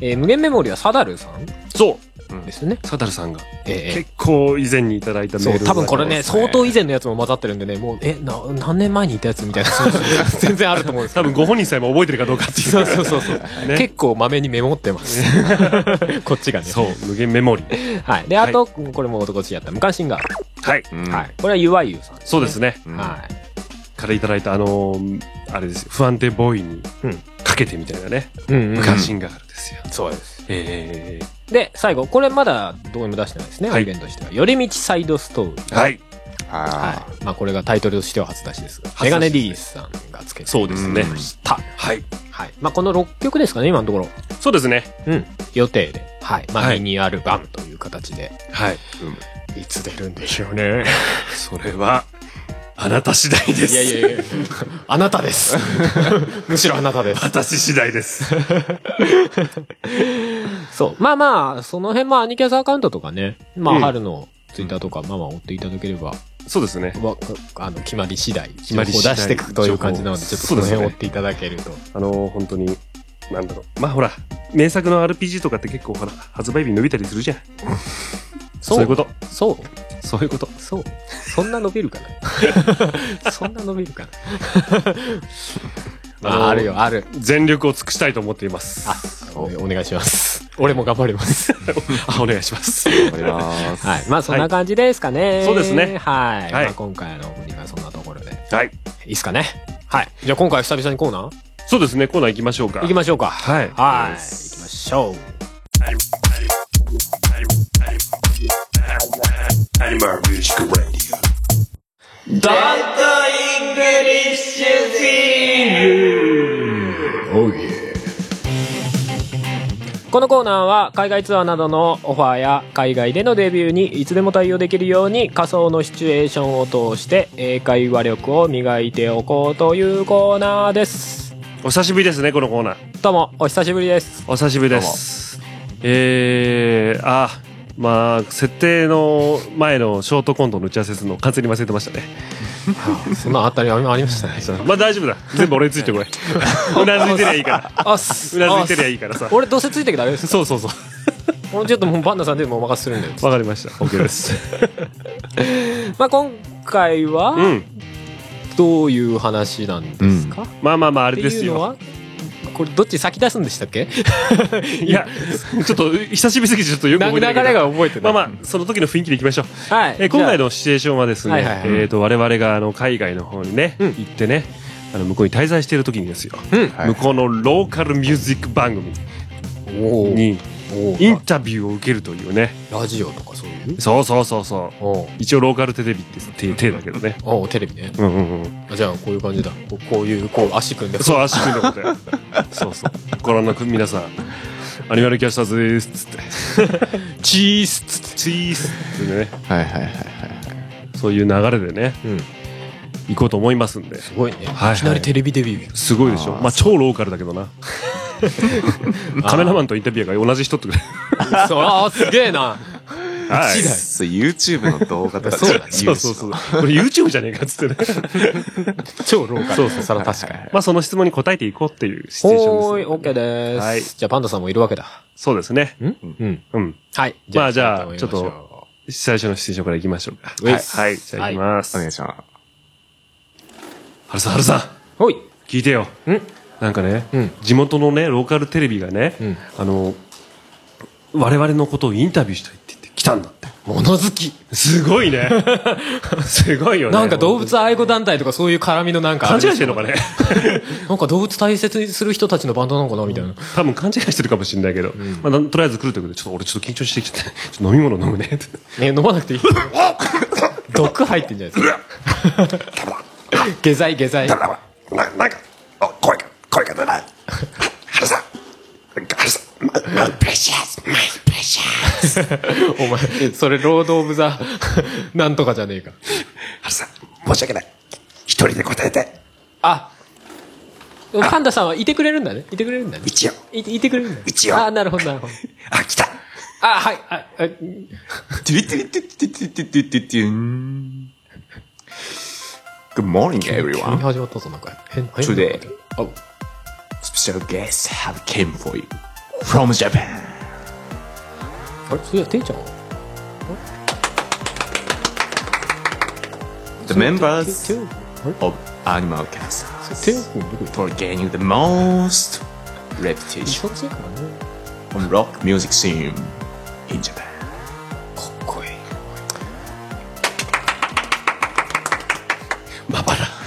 えー無限メモリーはサダルさん？そう。ですね。サダルさんがええ結構以前にいただいたメール多分これね、相当以前のやつも混ざってるんでね、もう、え、な、何年前にいたやつみたいな、全然あると思うんです多分ご本人さえも覚えてるかどうかっていう。そうそうそうそう。ね結構まめにメモってます。こっちがね。そう、無限メモリー。はい。で、あと、これも男ちやった無関心が。はい。うんはい。これはゆわゆさんです、そうですね。うんはい。からいただいたあのー、あれですよ。不安定ボーイにうんかけてみたいなね。うん、うん。無関心があるんですよ。そうです。えで、最後、これまだどうにも出してないですね、はい音源としては。寄り道サイドストーリー。ー。はい。あはい。まあ、これがタイトルとしては初出しですが。メガネ D さんがつけてそうですね。うんた。はい。はい。まあ、この6曲ですかね、今のところ。そうですね。うん。予定で。はい。まあ、はいミニアルバムという形で。はい。いつ出るんでしょうね。それは、あなた次第です。いやいやいや。あなたです。むしろあなたです。私次第です。そう。まあまあ、その辺もアニキャスアカウントとかね。まあ、うん春のツイッターとか、まあまあ追っていただければ、そうですね。わあの、決まり次第、決まり次第出していくという感じなので、ちょっとその辺追っていただけると。あのー、本当に、なんだろう。まあほら、名作の RPG とかって結構ほら、発売日伸びたりするじゃん。そういうこと。そうそういうこと。そうそんな伸びるかな？そんな伸びるかな？まあ、あるよ、ある。全力を尽くしたいと思っています。あ、おお願いします。俺も頑張ります。あ、お願いします。あ。あります。はい。まあ、そんな感じですかね。そうですねはい。はいまあ、今回のオープニングはそんなところで。はい。いいっすかね？はい。じゃあ今回久々にコーナー？そうですね、コーナー行きましょうか。行きましょうか。はい。はい。行きましょう。このコーナーは海外ツアーなどのオファーや海外でのデビューにいつでも対応できるように仮想のシチュエーションを通して英会話力を磨いておこうというコーナーです。お久しぶりですね、このコーナー。どうもお久しぶりです。お久しぶりです。えー、あ、まあ、設定の前のショートコントの打ち合わせするの完全に忘れてましたね。そんなあったりありましたね。まあ大丈夫だ。全部俺についてこれ。うなずいてりゃいいから。あうなずいてりゃいいからさ。俺どうせついてきたらあれですそうそうそう。もうちょっともうバンダさんでもお任せするんで。わかりました。OK です。まあ今回はうん。どういう話なんですか、まあまあまあ、あっれですよ。これどっち先出すんでしたっけ？いや、ちょっと、久しぶりすぎてちょっとよくな流れ覚えてないけど。が覚えてない。まあまあ、その時の雰囲気でいきましょう。はい。えー今回ののシチュエーションはですね、はいはいはいえっ、と、我々があの海外の方にね、うん行ってね、あの向こうに滞在している時にですよ、うん。はい向こうのローカルミュージック番組におインタビューを受けるというね、ラジオとかそういう？そうそうそうそう。一応ローカルテレビって手手だけどね。おうテレビね。うんうんうん。あじゃあこういう感じだ。こうこういう、こう足組んで。そう、足組んでことや。そうそう。ご覧の皆さん、アニマルキャスターズです。つって。チースっつって。チースってね、はいはいはいはい。そういう流れでね、うん。行こうと思いますんで。すごいね。はいいきなりテレビデビュー。すごいでしょ。まあ、超ローカルだけどな。カメラマンとインタビュアーが同じ人ってくれ。そう、ああ、すげえな。はい。そう YouTube の動画とか そうそうそうそう。これ YouTube じゃねえかっつってね。超ローカル。そうそうそれは確かに。まあ、その質問に答えていこうっていうシチュエーションです。ほーい、オッケーです。はいじゃあパンダさんもいるわけだ。そうですね。ん？うん。うん。はい。まあじゃあちょっ最初のシチュエーションから行きましょうか。はいはい。じゃあ行きます。お願いします。はるさん、はるさん。ほい。聞いてよ。んなんかね、うん地元のね、ローカルテレビがね、んあの、我々のことをインタビューしたいって言って来たんだって。物好き。すごいね。すごいよね。なんか動物愛護団体とかそういう絡みのなんかあ勘違いしてんのかね。なんか動物大切にする人たちのバンドなのかなみたいな。多分勘違いしてるかもしれないけど、まあとりあえず来るということで、ちょっと俺ちょっと緊張してきちゃって、飲み物飲むねって。ね、飲まなくていい。毒入ってんじゃないですか。下剤、下剤。な、なんか、お声が、声が出ない。原さん、原さん、マイプレシャス、マイプレシャス。お前、それ、ロード・オブ・ザ、なんとかじゃねえか。原さん、申し訳ない。一人で答えて。あ、パンダさんはいてくれるんだね。いてくれるんだね。一応。いいてくれるんだね。一応あ、なるほど、なるほど。あ、来た。あ、はい、あ、あトゥリトゥリトゥリトゥリトゥリトゥリトゥリトゥン Good morning, 急に everyone. 始まったぞ、なんか。変、変 Today あ、 Special guests have came for you from Japan. あれそういや、ていちゃんは The members てて of Animal Cast てい君どこ行った for gaining the most reputation 忙しいからね。 on rock music scene in Japan.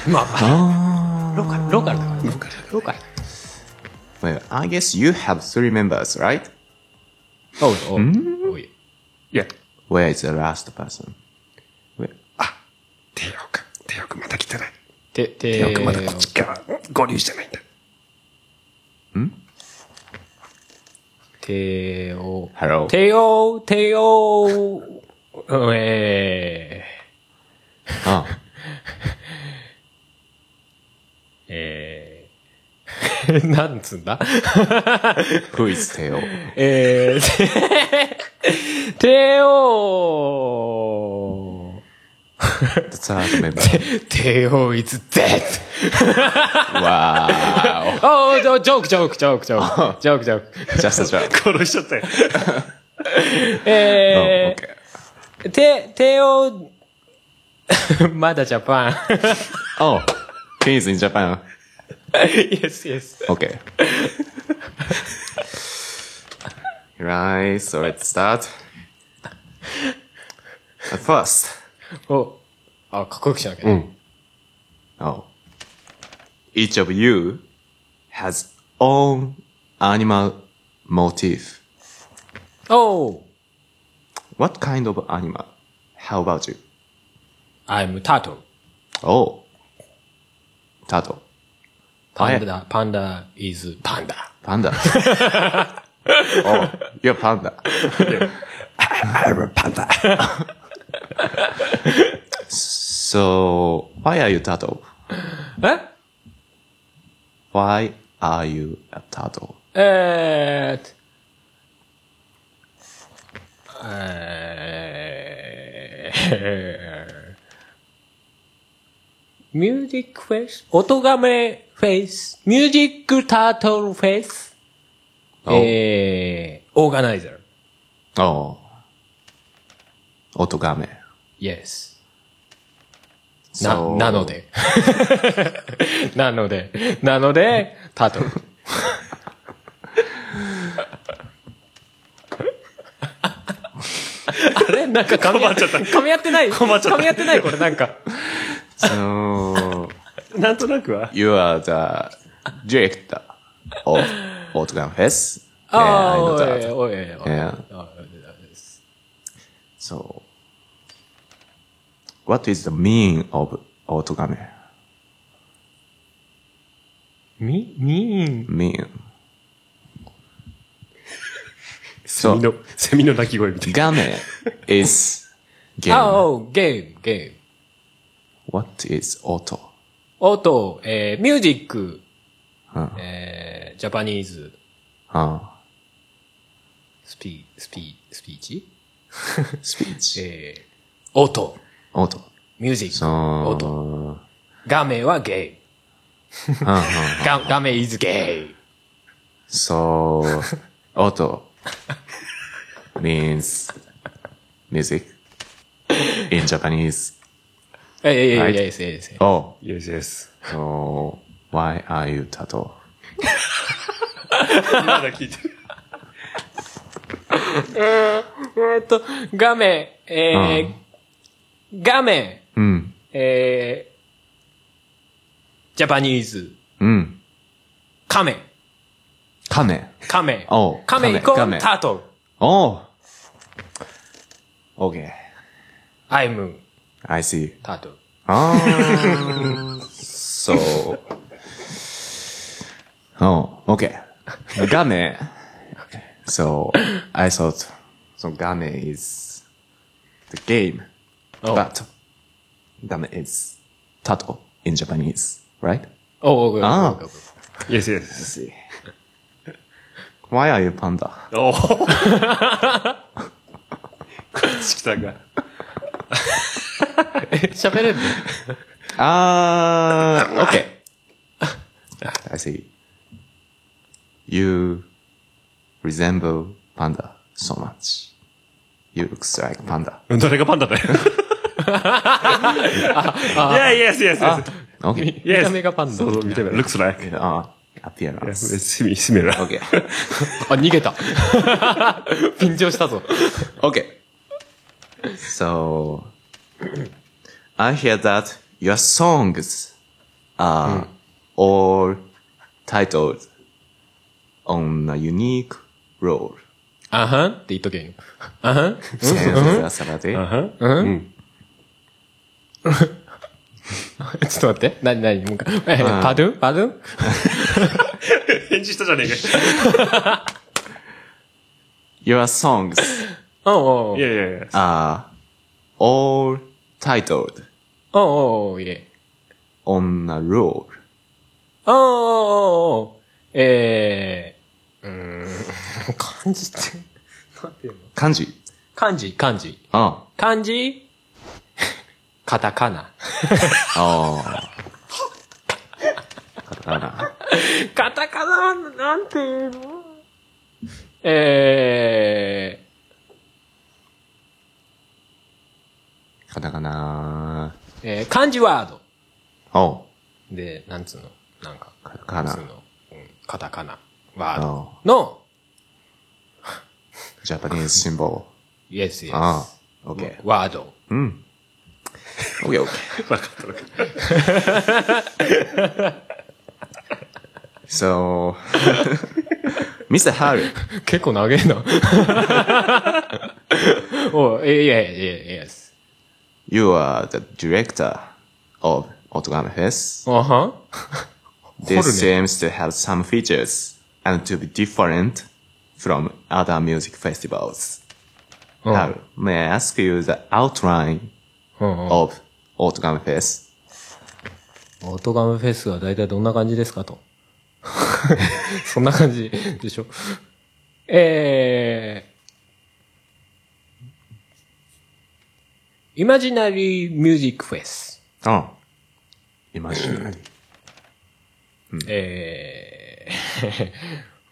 まあ、ローカル、ローカルだからね。ローカル。ローカル。Well, I guess you have three members, right? おう、おう。おい。いや、Where is the last person? Where- あ、テイオくん、テイオくんまだ来てない。て、て、テイオくんまだこっちから合流してないんだ。てお、Hello. てお、てお、えあー、えー、なんつんだ？Who is Teo? え ー、て、てお、The third member. てお is dead! wow. おー、ジョジョーク、ジョーク、ジョーク、ジョーク、ジョーク、ジョーク。Just a joke. 殺しちゃったよ。え Oh. ー、て、てお、まだジャパン。Oh, he's in Japan. yes, yes. Okay. right, so let's start. At first, お、あ、かっこよくしなきゃね。 oh, each of you has own animal motif. おう What kind of animal? How about you? I'm turtle. Oh, turtle. パンダ、パンダ is パンダ。 Panda. oh, you're panda. I'm a panda. So, why are you turtle? え Why are you a turtle? えーっと、えー、 ミュージックフェイス音がめフェイス?ミュージックタートルフェイス Oh. えー、オーガナイザー。Oh. Otogame. Yes. な、So- なので。なので。なので、タートル。あれ？なんか噛み合っちゃった。噛み合ってない？噛み合ってない？これなんか。So, なんとなくは。you are the director of Otogame Fest. ああ、おい.おいおい。Yeah. So, what is the meaning of みん。Mean. セミの、セミの鳴き声みたい Game is game. ああ、ゲーム、ゲ What is 音音、えー、ミュージック、うん。えー、ジャパニーズ、あスピー、スピー、スピーチスピーチ。えー、音、音。ミュージック、そう。音。画面はゲイ。うんうん画画面 is gay. So, auto means music in Japanese. えいえいえいえ Right. いえいえいえ Oh, Yes, yes. so why are you Tato? まだ聞いてる。えーっと、画面、えー、画面、うん、えー、ジャパニーズ、うん。カメ、カメ。カメ、おうカメイコカメールタートル。おう Okay, I'm I see. タートル。Ah, so, oh, okay. Game. So, I thought, so game is the game, Oh. but game is tato in Japanese, right? おうおうおうあおうおう Yes, yes. Let's see. Why are you panda? おお。こっち来たか。え喋れんの Ah, okay. I see. You resemble panda so much. You looks like panda. 誰がパンダだよ。Yeah, yes, yes, yes. Okay. 見た目がパンダ。そう、見た目。looks like. Uh, appearance. It's similar. Okay. あ、逃げた。緊張したぞ。Okay. So, I hear that your songs are all titled on a unique role. あはんって言っとけん。あはんセンスサラで。うんちょっと待って。なになにもう一回。えパドゥンパドゥン返事したじゃねえか。Your songs おうおういやいやいや。are all titled おうおうおういえ。on a うおうおうえー、うーん、漢字って、なんていうの？漢字。漢字、漢字。あ漢字？カタカナ。あ。カタカナ。カタカナ、なんていうの？えカタカナ。ー、えー、漢字ワード。おで、なんつうの？なんか、カタカナ普通。の、うん、カタカナ、ワードおの、ジャパニーズシンボイエスイエル。あス。あ。オッケー。ワード。うん。オッケーオッケー。わかったわかった。So, Mr. Haru, 結構長えな。おい、いやいやいやいや、yes. you are the director of Otogame Fest. あはん This 掘る seems to have some features and to be different from other music festivals. うん Haru, may I ask you the outline うんうん of Otogame Fest? オートガムフェスは大体どんな感じですかと。そんな感じでしょ。えー、 イマジナリー ミュージックフェス。Oh, imaginary. えー、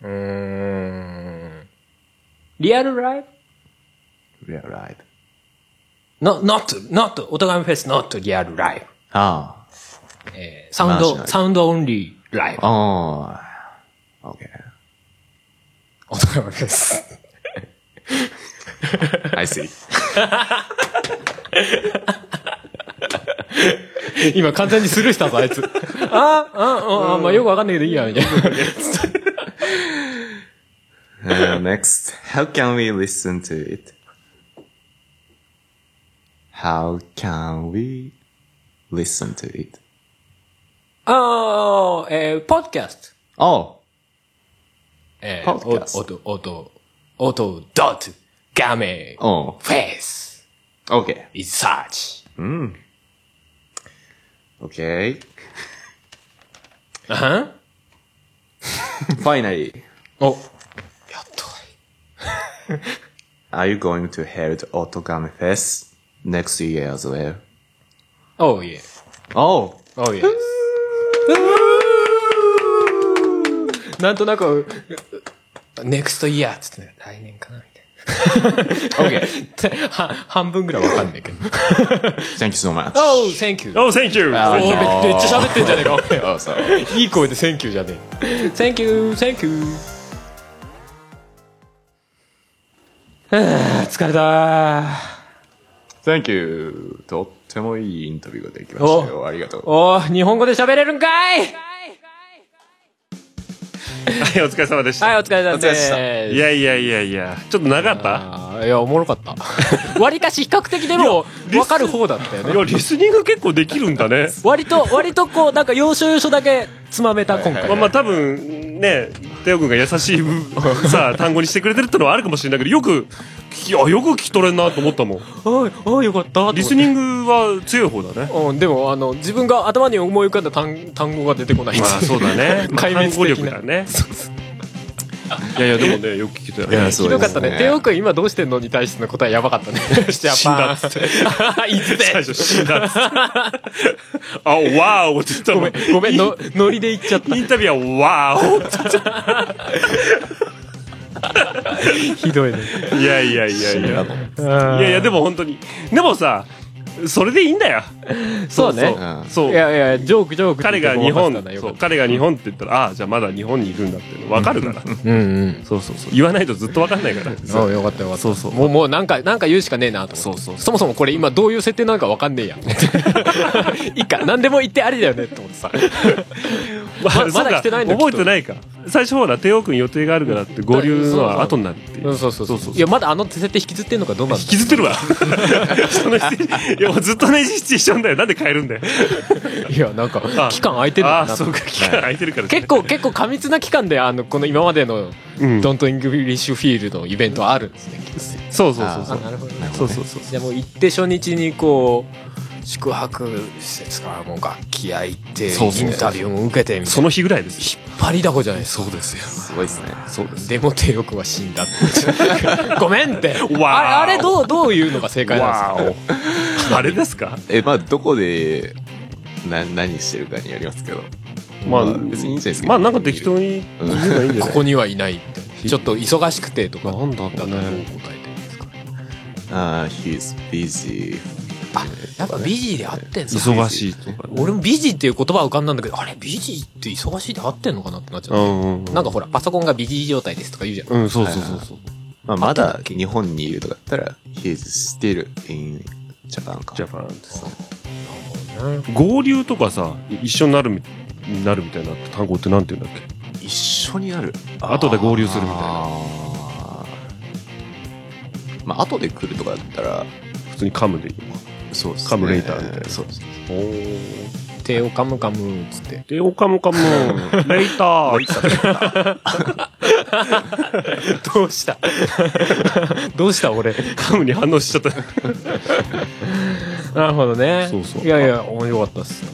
うーん、リアルライブ Real life. ?not, not, not, オートガムフェス not リアルライブ。Ah, えー、サウンド、Imaginary サウンドオンリーライブ。oh, okay. オートガムフェス。I see. 今完全にスルーしたぞ、あいつ。あ あ、ああ、まあよくわかんないけどいいや、みたいな。Uh, next, how can we listen to it? How can we listen to it? ああ、えー、ポッドキャスト。Oh, えー、Podcast お音、音、音、ドット、ガメ、oh, フェイス、okay. is search。 Mm. Okay. あん Finally, お、やっと。 are you going to hold Otogami Fest next year as well? Oh, yeah. Oh! Oh, yes. なんとなく、next year っつってね、来年かなみたいな。 OK。は半分ぐらいわかんないけど。Thank you so much. Oh, thank you. Oh, thank you! めめっちゃ喋ってんじゃねえか、Oh. いい声で Thank you じゃねえ。Thank you, thank you. 疲れた Thank you. とってもいいインタビューができましたよ。ありがとう。おー、日本語で喋れるんかいはい、お疲れ様でした。はい、お疲れ様でした。いやいやいやいや、ちょっと長かった？いや、おもろかった。割かし比較的でも、わかる方だったよね。いや、リスニング結構できるんだね。割と、割とこう、なんか要所要所だけつまめた今回。まあまあ多分、ね、テオ君が優しい さ、単語にしてくれてるってのはあるかもしれないけど、よく、いや、よく聞き取れんなと思ったもん。おい、おい、よかった。リスニングは強い方だね。うん、でも、あの、自分が頭に思い浮かんだ単単語が出てこない。まあそうだね。まあ壊滅的な単語力だね。いやいや、でもね、よく聞けたよね。ひどかったね。テオ君今どうしてんのに対しての答えやばかったね。死んだっつって。いつで最初死んだっつって。あ、ワーオって言ったごめん、ごめん、の、ノリで言っちゃったイ。ンタビュアーはワーオって ひどいね。いやいやいやいや。いいやいや、でも本当に。でもさ、それでいいんだよ。そうね。うんそうい。やいや、ジョークジョーク彼が日本、彼が日本って言ったら、ああ、じゃあまだ日本にいるんだって分かるから。うんうん。そうそうそう。言わないとずっと分かんないから。そう、よかったよかった。そうそうもう、もうなんか、なんか言うしかねえなと。そうそうそもそもこれ今どういう設定なのかわかんねえやん。いいか、何でも言ってありだよねって思ってさ。ままだ来てないんだ覚えてないか。最初ほら、テオ君予定があるからって合流のは後になるっていう。うん、そうそうそう。そういや、まだあの設定引きずってんのかどうな引きずってるわ。そのや、もうずっと同じシチュエーションだよ。なんで変えるんだよ。いや、なんかあ、期間空いてるのあそうか、期間空いてるから。結構、結構過密な期間で、あの、この今までの、うん Don't English Feel のイベントはあるんですね。そうそうそうそう。なるほどね。そうそうそう。じゃあもう行って初日にこう、宿泊施設からもう楽器屋行って、そうそうインタビューも受けてみたいな。その日ぐらいですよ。引っ張りだこじゃないですか。そうですよ。すごいですね。そうです。でも帝国は死んだって。ごめんって。あれ、あれどう、どういうのが正解なんわですか？お。あれですか？え、まあ、どこで、な、何してるかによりますけど。まあ別にいいんじゃないですか。まあなんか適当に言えばいいんじゃない？ここにはいないって。ちょっと忙しくてとか。なんだろうねだとどう答えてるんですか？ああ、he's busy. あ、やっぱビジーで合ってんだ。忙しいとかね。俺もビジーっていう言葉は浮かんだんだけど、あれ、ビジーって忙しいで合ってんのかなってなっちゃった。うんうんうん。なんかほら、パソコンがビジー状態ですとか言うじゃん。うん、そうそうそうそう。まあ、まだ日本にいるとかだったら、he's still in Japan か。ジャパンってさ。合流とかさ、一緒になるみ、なるみたいな単語ってなんて言うんだっけ？一緒になる。後で合流するみたいな。あーまあ、後で来るとかだったら、普通にカムでいいのか。そうですね。カムレーターみたいなそうです。おー。手をカムカムっつって。で、おかむかむ、レイター。どうした？どうした俺？カムに反応しちゃった。なるほどね。そうそういやいや、面白かったっすよ。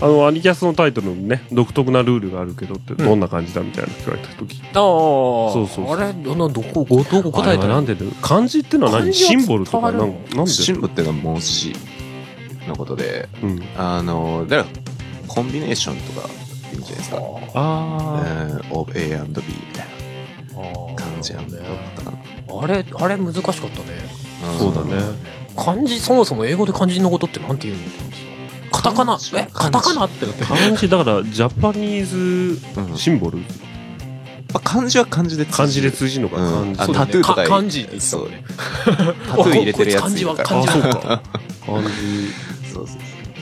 あの、アニキャスのタイトルのね、独特なルールがあるけどって、どんな感じだみたいな聞かれた時。ああ。そうそうあれ、どの、どこ、ごどこ答えたなんで漢字ってのは何？シンボルとかなんなんでシンボルっていうのは文字のことで、うん。あの、だから、コンビネーションとかいいんじゃないですか。あうん、of A and B みたいな感じなんだよ。あれ、あれ難しかったね。あ、そうだね。漢字、そもそも英語で漢字のことってなんて言うのカタカナ、え、カタカナ？ってなって。漢字、だから、ジャパニーズうんシンボル？まあ、漢字は漢字で漢字で通じるのか？うん漢字。そうだねあタトゥーとかか漢字って言ってたそうもんね。タトゥー入れてるやつ。漢字は漢字は漢字。そうそう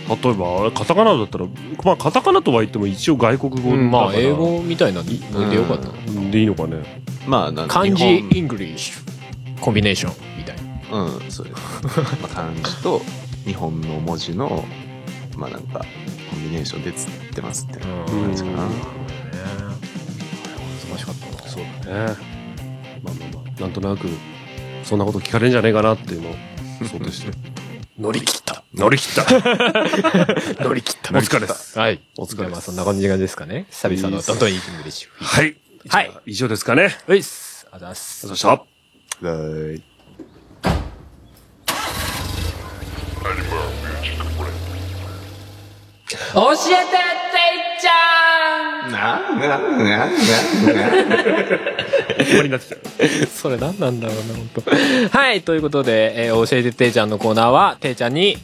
例えば、あれカタカナだったら、まあ、カタカナとは言っても一応外国語だから、うん、まあ、英語みたいなのでよかった。うんでいいのかね？まあ、なんか漢字、日イングリッシュ、コンビネーションみたいな。本うん、そうです。まあ、漢字と日本の文字の、まあなんか、コンビネーションでつってますって感じかな。難しかったな。そうねまあまあまあ、なんとなく、そんなこと聞かれるんじゃねえかなっていうのを、そうでして。乗り切った。乗り切った。乗り切った。お疲れです。はい。お疲れまあそんな感じですかね。久々のドントイーティングでしょ。はい。はい以上ですかね。ういっす。あざっす。そした。はい。教えてていちゃんな、な、な、な、な。終わりにな。それ何なんだろうな、本当。はい、ということで、えー教えてていちゃんのコーナーは、ていちゃんに、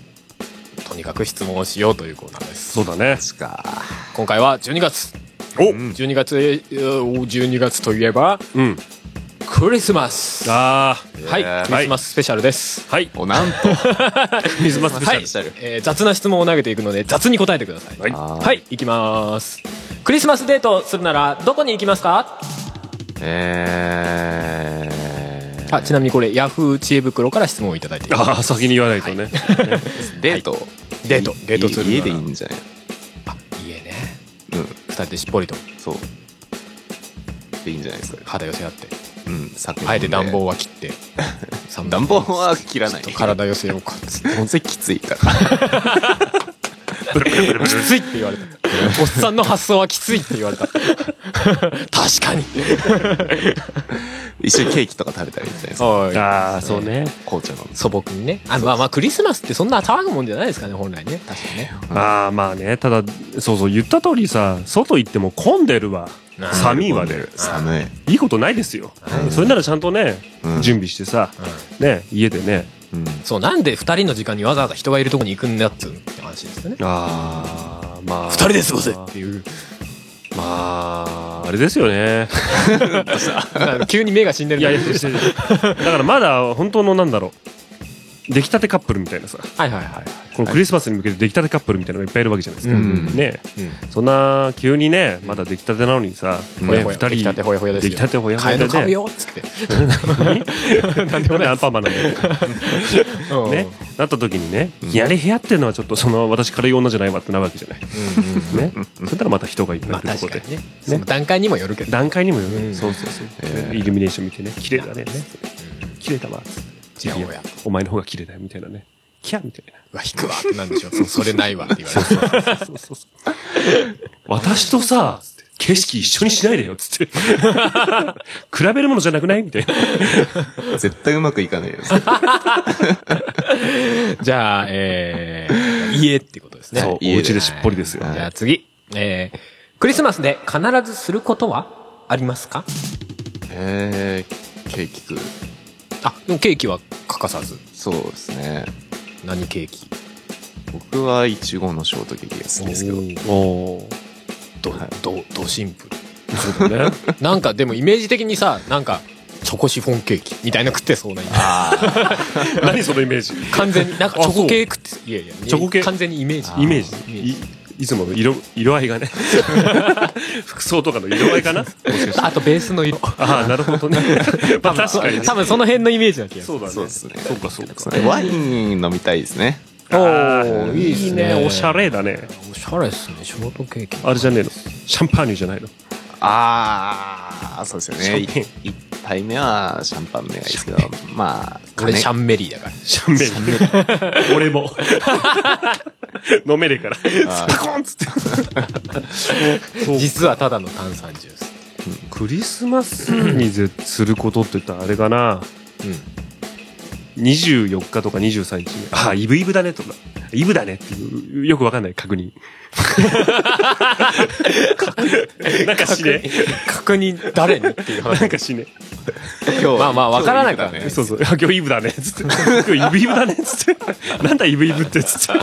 とにかく質問をしようというコーナーです。そうだね。か。今回は12月。お12月、えー12月といえば、うん。クリスマス。あはい、えークリスマススペシャルです。あ。はい。お、なんと。クリスマススペシャル。はい、えー雑な質問を投げていくので、雑に答えてください。はいはい、行きます。クリスマスデートするなら、どこに行きますか？えー。あ、ちなみにこれ、ヤフー知恵袋から質問をいただいて。ああ、先に言わないとね。デート。デート、デートするなら家でいいんじゃない？あ、家ね。うん。二人でしっぽりとそう。でいいんじゃないですか。肌寄せ合って、うん。酒あえて暖房は。は切って、寒 暖房は切らない。体寄せようかっつって。温泉きついから。きついって言われた。おっさんの発想はきついって言われた。確かに。一緒にケーキとか食べたらいいんじゃないですか。はい。ああ、そうね。紅茶飲んで。素朴にね。あまあまあ、クリスマスってそんな騒ぐもんじゃないですかね、本来ね。確かにね。ああ、まあね。ただ、そうそう、言った通りさ、外行っても混んでるわ。寒いわで。寒い。いいことないですよ。それならちゃんとね、うん準備してさ、ね、家でね。うん。そう、なんで二人の時間にわざわざ人がいるとこに行くんだっつうって話ですよね。ああ、まあ。二人で過ごせっていう。まあ、あれですよね。急に目が死んでるいやいや、してるだからまだ本当のなんだろう。出来たてカップルみたいなさ、はいはいはい。このクリスマスに向けて出来たてカップルみたいなのがいっぱいいるわけじゃないですか。うんねうん。そんな、急にね、まで出来たてなのにさ、ほやほやね二人、出来たてほやほやで出来たてほやほ買えるの買うやでね。よっつって。なんでアンパンマンなんだよ。うんね。なった時にね、いやれ部屋っていうのはちょっとその、私軽い女じゃないわってなるわけじゃない。うんうんね。そしたらまた人がいっぱいまあいるところで。確かにね。その段階にもよるけど。段階にもよるうんそうそうそう。えーイルミネーション見てね、綺麗だね。綺麗だわ。ちやほや。お前の方が綺麗だよ、みたいなね。キャーみたいな。うわ、引くわってなんでしょう。そうそれないわって言われて。そうそうそう。私とさ、景色一緒にしないでよ、つって。比べるものじゃなくない？みたいな。絶対うまくいかないです。じゃあ、えー、家ってことですね。そう、家でお家でしっぽりですよ。はいじゃあ次。えー、クリスマスで必ずすることはありますか？えー、ケーキ食う。あ、でもケーキは欠かさず。そうですね。何ケーキ？僕はいちごのショートケーキが好きですけど。おーどはい、ど、どシンプル。ね。なんかでもイメージ的にさ、なんか、チョコシフォンケーキみたいな食ってそうなイメージ。何そのイメージ？完全に、なんかチョコ系食って、いやいや、チョコ系完全にイメージ。イメージいいつもの色、色合いがね。服装とかの色合いかな？あとベースの色。ああ、なるほどね。まあ確かにね。多分その辺のイメージな気がする。そうだね。そうですねそうか、そうか。そうねワイン飲みたいですね。おあーーいいね。おしゃれだね。おしゃれっすね、ショートケーキ。あれじゃねえの？シャンパーニュじゃないの？あー、そうですよね。いシャンペン一杯目はシャンパン目がいいですけど、まあ、ン。俺シャンメリーだから。シャンメリー。俺も。飲めねえから。あパコンっつって。実はただの炭酸ジュース。クリスマスにぜすることって言ったらあれかな。うん。24日とか23日に。ああ、イブイブだねとか。イブだねっていう、よくわかんない確認。なんかしね。確認誰にっていう話なん。かしね。今日まあまあわからないからねそうそう。あ今日イブだね。つって。今日イブイブだね。つって。なんだイブイブって。つって。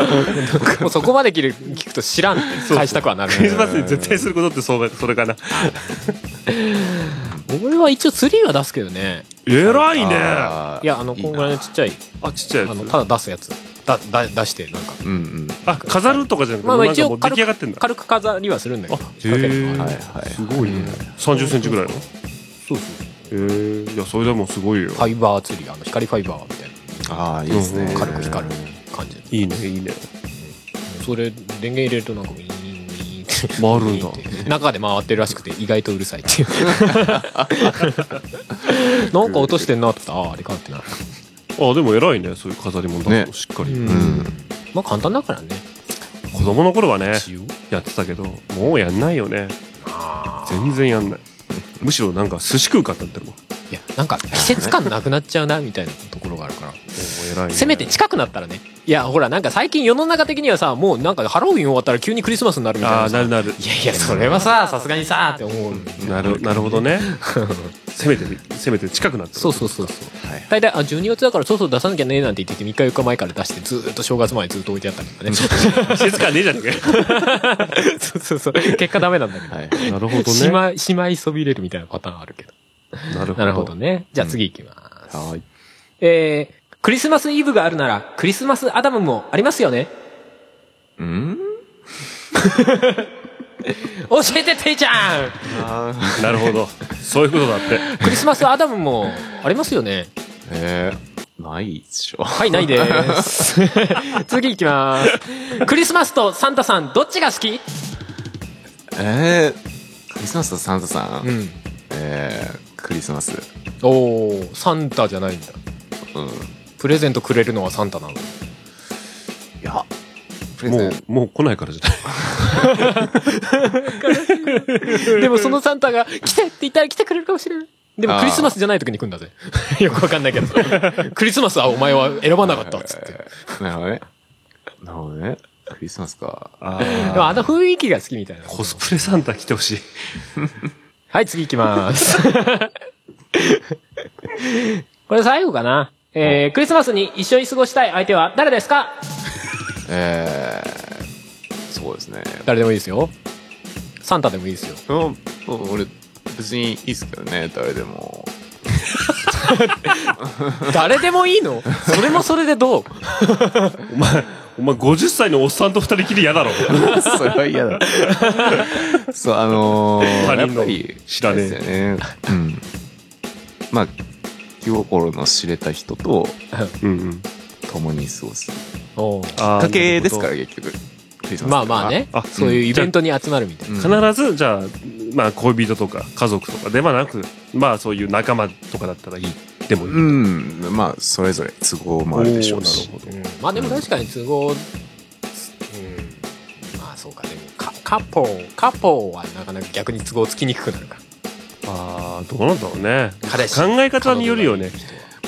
もうそこまで聞る聞くと知らんって返したくはなる。クリスマスに絶対することってそうそれかな。俺は一応ツリーは出すけどね。偉いね。いや、あの、こんぐらいのちっちゃい、ちっちゃいやあの、つ。ただ出すやつ。だ、だ、出して、なんか。うんうん。あ、飾るとかじゃなくて、まあまあ一応軽く来上がってんだ。軽く飾りはするんだけど。へーはいはい。すごいね。30センチぐらいの？そうそう。へえ。いや、それでもすごいよフ。ァイバーツリー、あの、光ファイバーみたいああ、いいですね。うんな。軽く光る感じ。いいね、いいね。それ、電源入れるとなんか、ウィーンウィーンって回るんだ中で回ってるらしくて、意外とうるさいっていう。なんか落としてんなってああ、あれかってなる。あ、でも偉いね。そういう飾り物だねとしっかり。うんまあ簡単だからね。子供の頃はね、一応やってたけど、もうやんないよね。全然やんない。むしろなんか寿司食うかってなってるもん。もいや、なんか季節感なくなっちゃうな、みたいなところがあるから。せめて近くなったらね。いや、ほら、なんか最近世の中的にはさ、もうなんかハロウィン終わったら急にクリスマスになるみたいああ、なるなる。いやいや、それはさ、さすがにさ、って思う。なる、なるほどね。せめて、せめて近くなってるそうそうそうそう。はい。大体、あ、12月だからそろそろ出さなきゃねなんて言ってて、3日4日前から出して、ずーっと正月までずっと置いてあったりとかね。季節感ねえじゃねえか そうそうそう。結果ダメなんだけど。はい。よ。なるほどね。しまい、しまいそびれるみたいなパターンあるけど。なるほど。なるほどね。じゃあ次行きます。はい。えー、クリスマスイブがあるなら、クリスマスアダムもありますよねうん？教えて、ていちゃんあなるほど。そういうことだって。クリスマスアダムもありますよねえー、ないでしょ。はい、ないです。次行きます。クリスマスとサンタさん、どっちが好き？えー、クリスマスとサンタさん、ん。えー、クリスマス。おー、サンタじゃないんだ。うん。いプレゼントくれるのはサンタなの？や、プレゼンもう、もう来ないからじゃない。でもそのサンタが、来てって言ったら来てくれるかもしれない。でもクリスマスじゃない時に来るんだぜ。よくわかんないけど。クリスマスはお前は選ばなかったっつって。なるほどね。なるほどね。クリスマスか。あでもあの雰囲気が好きみたいな。コスプレサンタ来てほしい。はい、次行きます。これ最後かな。えー、クリスマスに一緒に過ごしたい相手は誰ですか？えー、そうですね。誰でもいいですよ。サンタでもいいですよ。うん、俺、別にいいっすけどね、誰でも。誰でもいいの？それもそれでどう？お前、お前50歳のおっさんと二人きり嫌だろ。それは嫌だ。そう、あのー、他人のやっぱり、知らねえあれですよね。うん。まあ、気心の知れた人と。共に過ごす。うきっかけですから、結局。まあまあねあ。そういうイベントに集まるみたいな。うん必ず、じゃあ、まあ、恋人とか家族とかではなく、まあ、そういう仲間とかだったらいい。でもいい。うん、まあ、それぞれ都合もあるでしょうし。なるほど。うんまあでも確かに都合、うん、まあそうか、でもカカポー、カポーはなかなか逆に都合つきにくくなるか。ああ、どうなんだろうね。彼氏考え方によるよね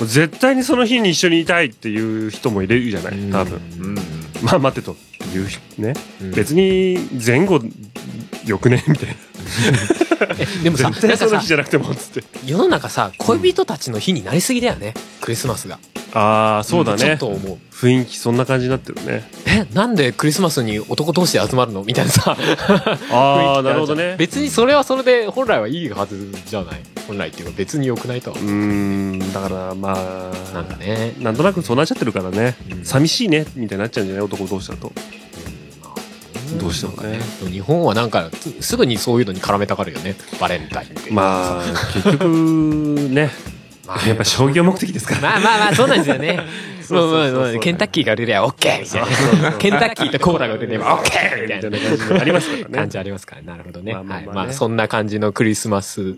もう絶対にその日に一緒にいたいっていう人もいるじゃない？多分。うん。まあ待てという人ね。うん別に前後よくね？みたいな。えでもさ、絶対その日じゃなくてもっつって。世の中さ、恋人たちの日になりすぎだよね。クリスマスが。ああ、そうだねちょっと。思う。雰囲気そんな感じになってるね。え、なんでクリスマスに男同士で集まるの？みたいなさ。ああ、なるほどね。別にそれはそれで本来はいいはずじゃない。本来っていうか別に良くないとはうーん、だからまあ、なんかね。なんとなくそうなっちゃってるからね。うん寂しいね、みたいになっちゃうんじゃない？男同士だと。どうしてもね。日本はなんかすすぐにそういうのに絡めたがるよね。バレンタインってまあ、結局、ね。まあ。やっぱ商業目的ですから。まあまあまあそうなんですよね。そうそうそうケンタッキーが売れりゃ OK みたいな。ケンタッキーとコーラが売れれば OK みたいな。みたいな感じがありますからね。感じありますからなるほどね。まあまあまあね。はい。まあそんな感じのクリスマス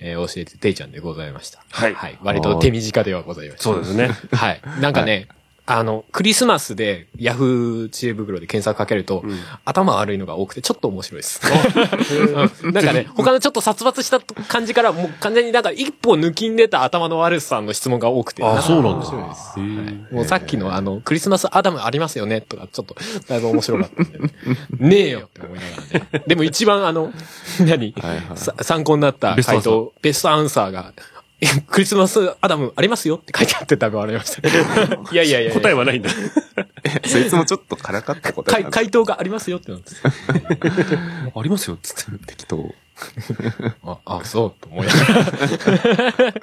えー教えてていちゃんでございました。はい。はい。割と手短ではございました。そうですね。はい。なんかねあの、クリスマスでヤフー知恵袋で検索かけると、ん頭悪いのが多くてちょっと面白いです。う んなんかね、他のちょっと殺伐した感じからもう完全になんか一歩抜きんでた頭の悪さの質問が多くて。あそうなんだ面白いです。はいもうさっきのあの、クリスマスアダムありますよねとか、ちょっと、だいぶ面白かったんで、ね。ねえよって思いながらね。でも一番あの、何、はいはいさ参考になったベストアンサー回答、ベストアンサーが、え クリスマスアダムありますよって書いてあって多分ありました。いやいやいやいや。答えはないんだ。そいつもちょっとからかった答え回回答がありますよってなんです。ありますよ、つって。適当。あ、あ、そう、と思いながら。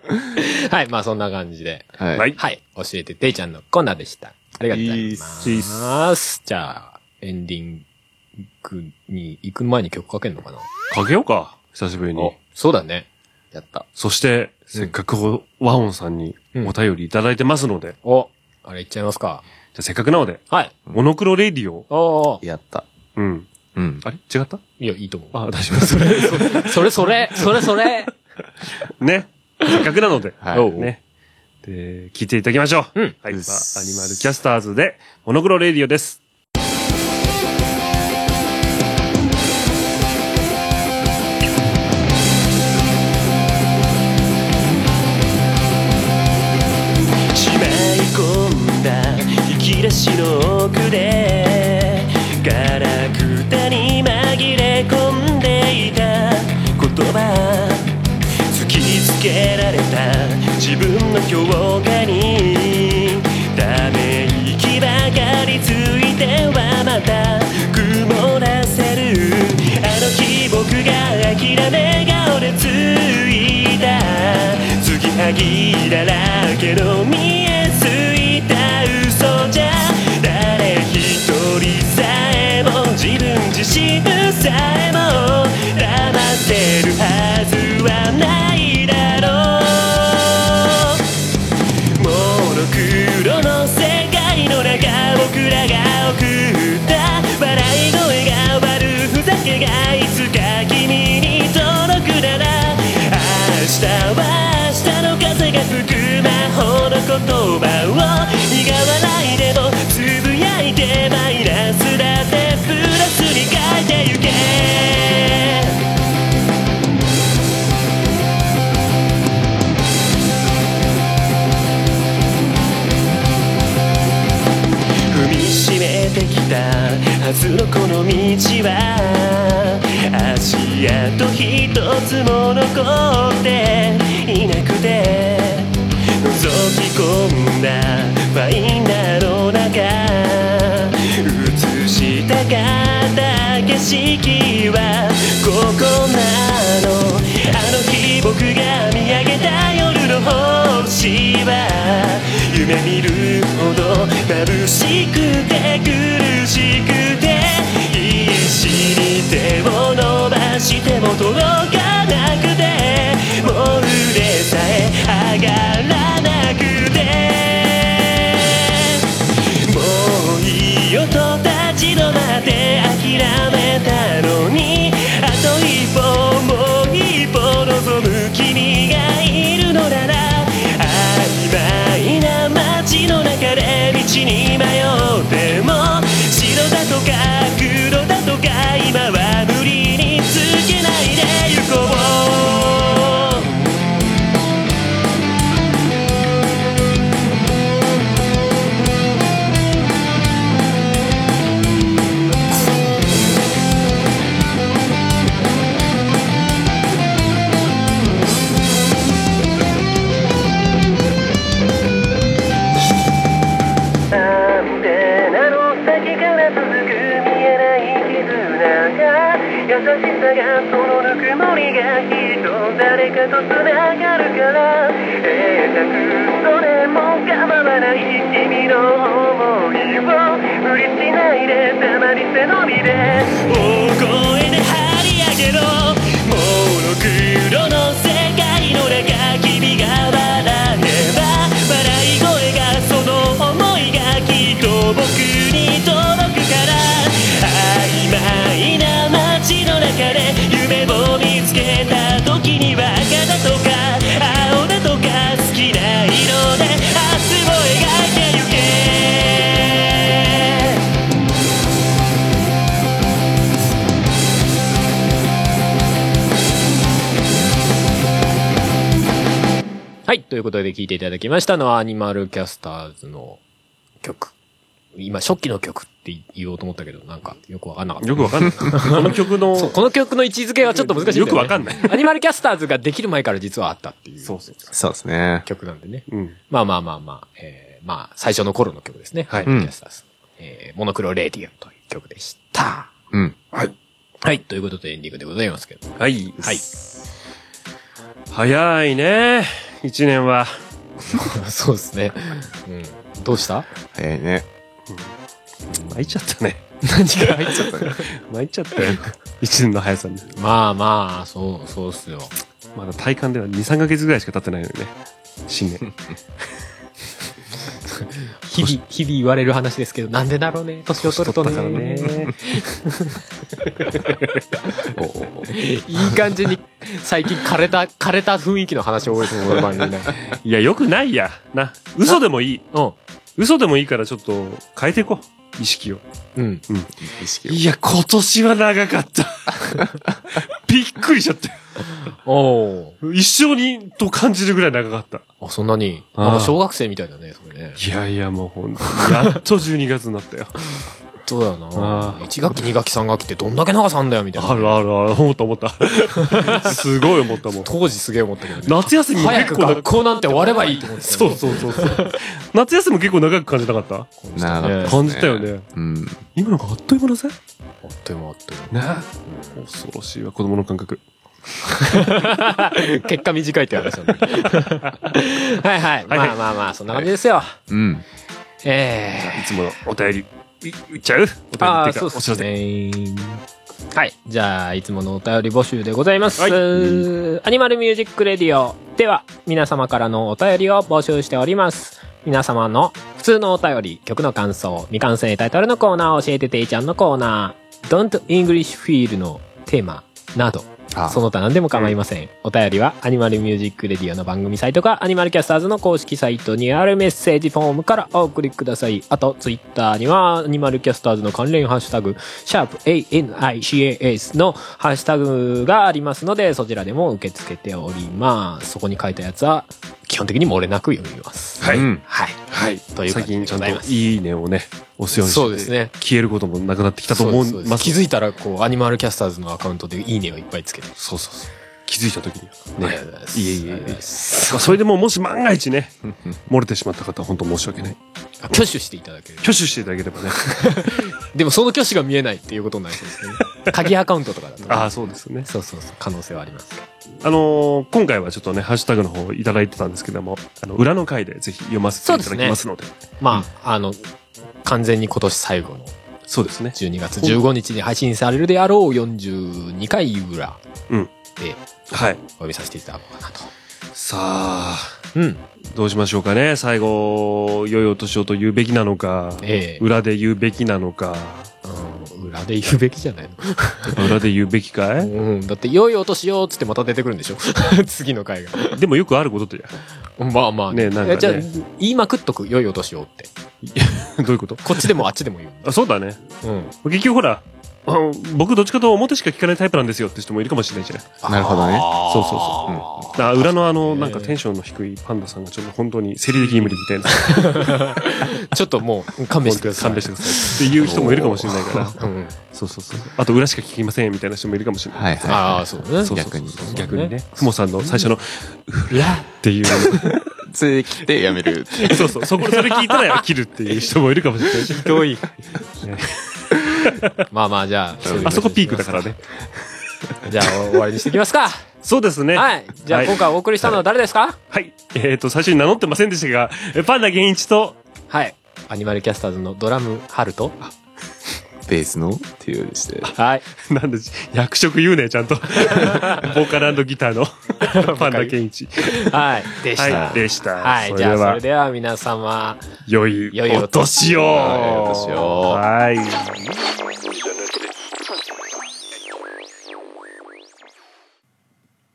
はい、まあそんな感じで。はい。はいはい、教えてていちゃんのコーナーでした。ありがとうございます。じゃあ、エンディングに行く前に曲かけんのかな？かけようか。久しぶりに。そうだね。やった。そして、せっかく和音さんにお便りいただいてますので、お、あれ行っちゃいますか。じゃあせっかくなので、はい。モノクロレディオ。おーやった。うん。うん。あれ？違った？いや、いいと思う。あ、大丈夫です。それそれ、それそれ。ね。せっかくなので、はいおうね。で、聞いていただきましょう。うんはい。アニマルキャスターズで、モノクロレディオです。引き出しの奥でガラクタに紛れ込んでいた。言葉突きつけられた。自分の評価に。ため息ばかりついてはまた曇らせる。あの日僕が諦め顔でついた。継ぎはぎだらけの見え自分自身さえも騙せるはずはないだろうモノクロの世界の中僕らが送った笑い声が悪ふざけがいつか君に届くなら明日は明日の風が吹く魔法の言葉を。苦笑い。この道は足跡一つも残っていなくて覗き込んだファインダーの中映したかった景色はここなのあの日僕が見上げた夜の星は夢見るほど眩しくて苦しくて手を伸ばしても届かなくてもう腕さえ上がらなくて。もういいよと立ち止まって諦め黒だとくそれも構わない君の想いを無理しないでたまに背伸びで。大声で張り上げろモノクロの世界の中君が笑えば笑い声がその想いがきっと僕に届くから。曖昧な街の中で夢を見つけた時には赤だとかだとか。はい。ということで聴いていただきましたのはアニマルキャスターズの曲。今、初期の曲って言おうと思ったけど、なんかよくわかんなかった。よくわかんない。この曲の、そう、この曲の位置づけはちょっと難しいね。よくわかんない。アニマルキャスターズができる前から実はあったっていうそうそう。そうですね。曲なんでね。うん。まあまあまあまあ、えー、まあ、最初の頃の曲ですね。はいアニマルキャスターズ。えー、モノクロレディオという曲でした。うん。はい。ということでエンディングでございますけど。はい。はい。早いね。一年は。そうですね。うん。どうした？早いね。参っちゃったね。何が入っちゃった 参っちゃったよ。一年の速さに。まあまあ、そう、そうっすよ。まだ体感では2、3ヶ月ぐらいしか経ってないのにね。新年。日々、日々言われる話ですけど、なんでだろうね、年を取るとね。だからね。いい感じに、最近枯れた、枯れた雰囲気の話多いですもん、俺番組ね。いや、よくないや。な。嘘でもいい。うん。嘘でもいいからちょっと変えていこう。意識を。うん。意識を。いや、今年は長かった。びっくりしちゃって。お一生にと感じるぐらい長かった。あ、そんなに、ああなんか小学生みたいだね、それね。いやいや、もうほんと、やっと12月になったよ。そうだよなあ。1学期、2学期、3学期ってどんだけ長さんだよ、みたいな。あるあるある、思った思った。すごい思ったもん。当時すげえ思ったけどね。夏休みも早く結構な学校なんて終わればいいと思ってたそうよねそうそうそう。夏休みも結構長く感じなかった？長かったですね感じたよね。うん。今なんかあっという間だぜ。あっという間あっというね恐ろしいわ、子供の感覚。間 結果短いって話なんだはいはい。まあまあまあ、そんな感じですよ。うん。ええいつものお便り、いいっちゃう？お便りあそうです。ね。はい。じゃあ、いつものお便り募集でございます。はいアニマルミュージックレディオでは、皆様からのお便りを募集しております。皆様の普通のお便り、曲の感想、未完成タイトルのコーナー、教えてていちゃんのコーナー、Don't English Feel のテーマなど、あその他何でも構いません。お便りは、アニマルミュージックレディオの番組サイトか、アニマルキャスターズの公式サイトにあるメッセージフォームからお送りください。あと、ツイッターには、アニマルキャスターズの関連ハッシュタグ、シャープ ANICAS のハッシュタグがありますので、そちらでも受け付けております。そこに書いたやつは、基本的に漏れなく読みます。はい。うんはい。はい。という感じで最近ちゃんといいいねをね、押すようにして。そうですね。消えることもなくなってきたと思そうですいます。気づいたら、こう、アニマルキャスターズのアカウントでいいねをいっぱいつけて。そうそうそう。気づいた時には。ねいえいえいえまあそれでももし万が一ね、漏れてしまった方は本当申し訳ない。挙手していただける。挙手していただければね。でもその挙手が見えないっていうことになりそうですね。鍵アカウントとかだと、ね。ああ、そうですね。そうそうそう。可能性はあります。あのー今回はちょっとね、ハッシュタグの方いただいてたんですけども、あの、裏の回でぜひ読ませていただきますので。まあ、あの、完全に今年最後のそうですね。12月15日に配信されるであろう42回裏うんではい。お読みさせていただこうかなと。さあ、うん。どうしましょうかね。最後、良いお年をと言うべきなのか、ええ裏で言うべきなのか、うん、裏で言うべきじゃない 裏で言うべきかの。い？うん。だって、良いお年をっつってまた出てくるんでしょ？次の回が。でもよくあることとや。まあまあねなんかねえじゃあ、言いまくっとく、良いお年をって。どういうこと？こっちでもあっちでも言う。あ、そうだね。うん。結局ほら、あ僕どっちかと表しか聞かないタイプなんですよって人もいるかもしれないじゃない。なるほどね。そうそうそう。あ裏のあの、なんかテンションの低いパンダさんがちょっと本当に生理的に無理みたいな。ちょっともう、勘弁してください。勘弁してください。っていう人もいるかもしれないから。うん。そうそうそう。あと裏しか聞きませんみたいな人もいるかもしれない。はいはああ、そうね。そうそう逆に逆にね。ふもさんの最初の、裏っていう。い。それで切ってやめる。そうそう。そこ、それ聞いたら切るっていう人もいるかもしれない。ひどい。まあまあ、じゃあ、あそこピークだからね。じゃあ、終わりにしていきますか。そうですね。はい。じゃあ、はい今回お送りしたのは誰ですか？はい。えっと、最初に名乗ってませんでしたが、えパンダ源一と、はい。アニマルキャスターズのドラム、ハルト。ベースのっていうようにして。はい。なんで、役職言うね、ちゃんと。ボーカルギターの パンダ健一。はい。でした。はい、でした。はい。じゃあ、そそれでは皆様、良い良いおお年を。良いお年をはい。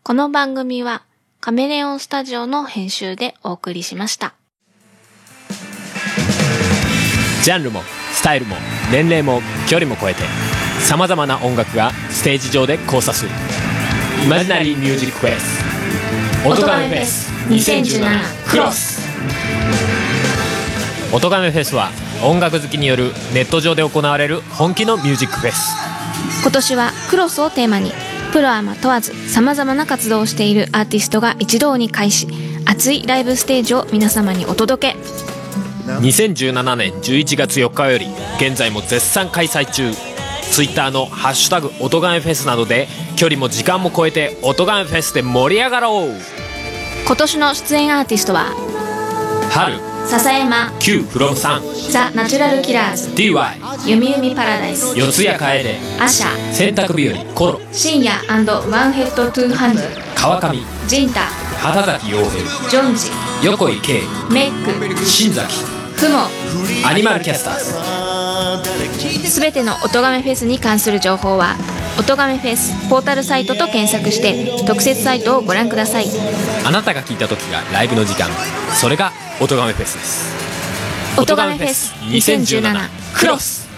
この番組はカメレオンスタジオの編集でお送りしました。ジャンルも、スタイルも、年齢も、距離も超えて、様々な音楽がステージ上で交差する。イマジナリーミュージックフェス。音ガメフェス2017クロス。音ガメフェスは音楽好きによるネット上で行われる本気のミュージックフェス。今年はクロスをテーマに、プロアマ問わず様々な活動をしているアーティストが一堂に会し、熱いライブステージを皆様にお届け。2017年11月4日より現在も絶賛開催中。ツイッターの「ハッシュタグ音ガメフェス」などで距離も時間も超えて音ガメフェスで盛り上がろう。今年の出演アーティストは、春。笹山、Q フロムさん。ザ・ナチュラルキラーズ、DY ゆみゆみパラダイス、四谷楓アシャ、洗濯日和。コロ深夜ワンヘッドトゥーハンド、川上。ジンタ、畑崎陽平。ジョンジ、横井圭メック、新崎雲アニマルキャスターズ。すべての音亀フェスに関する情報は音亀フェスポータルサイトと検索して特設サイトをご覧ください。あなたが聞いた時がライブの時間それが音亀フェスです。音亀フェス2017クロス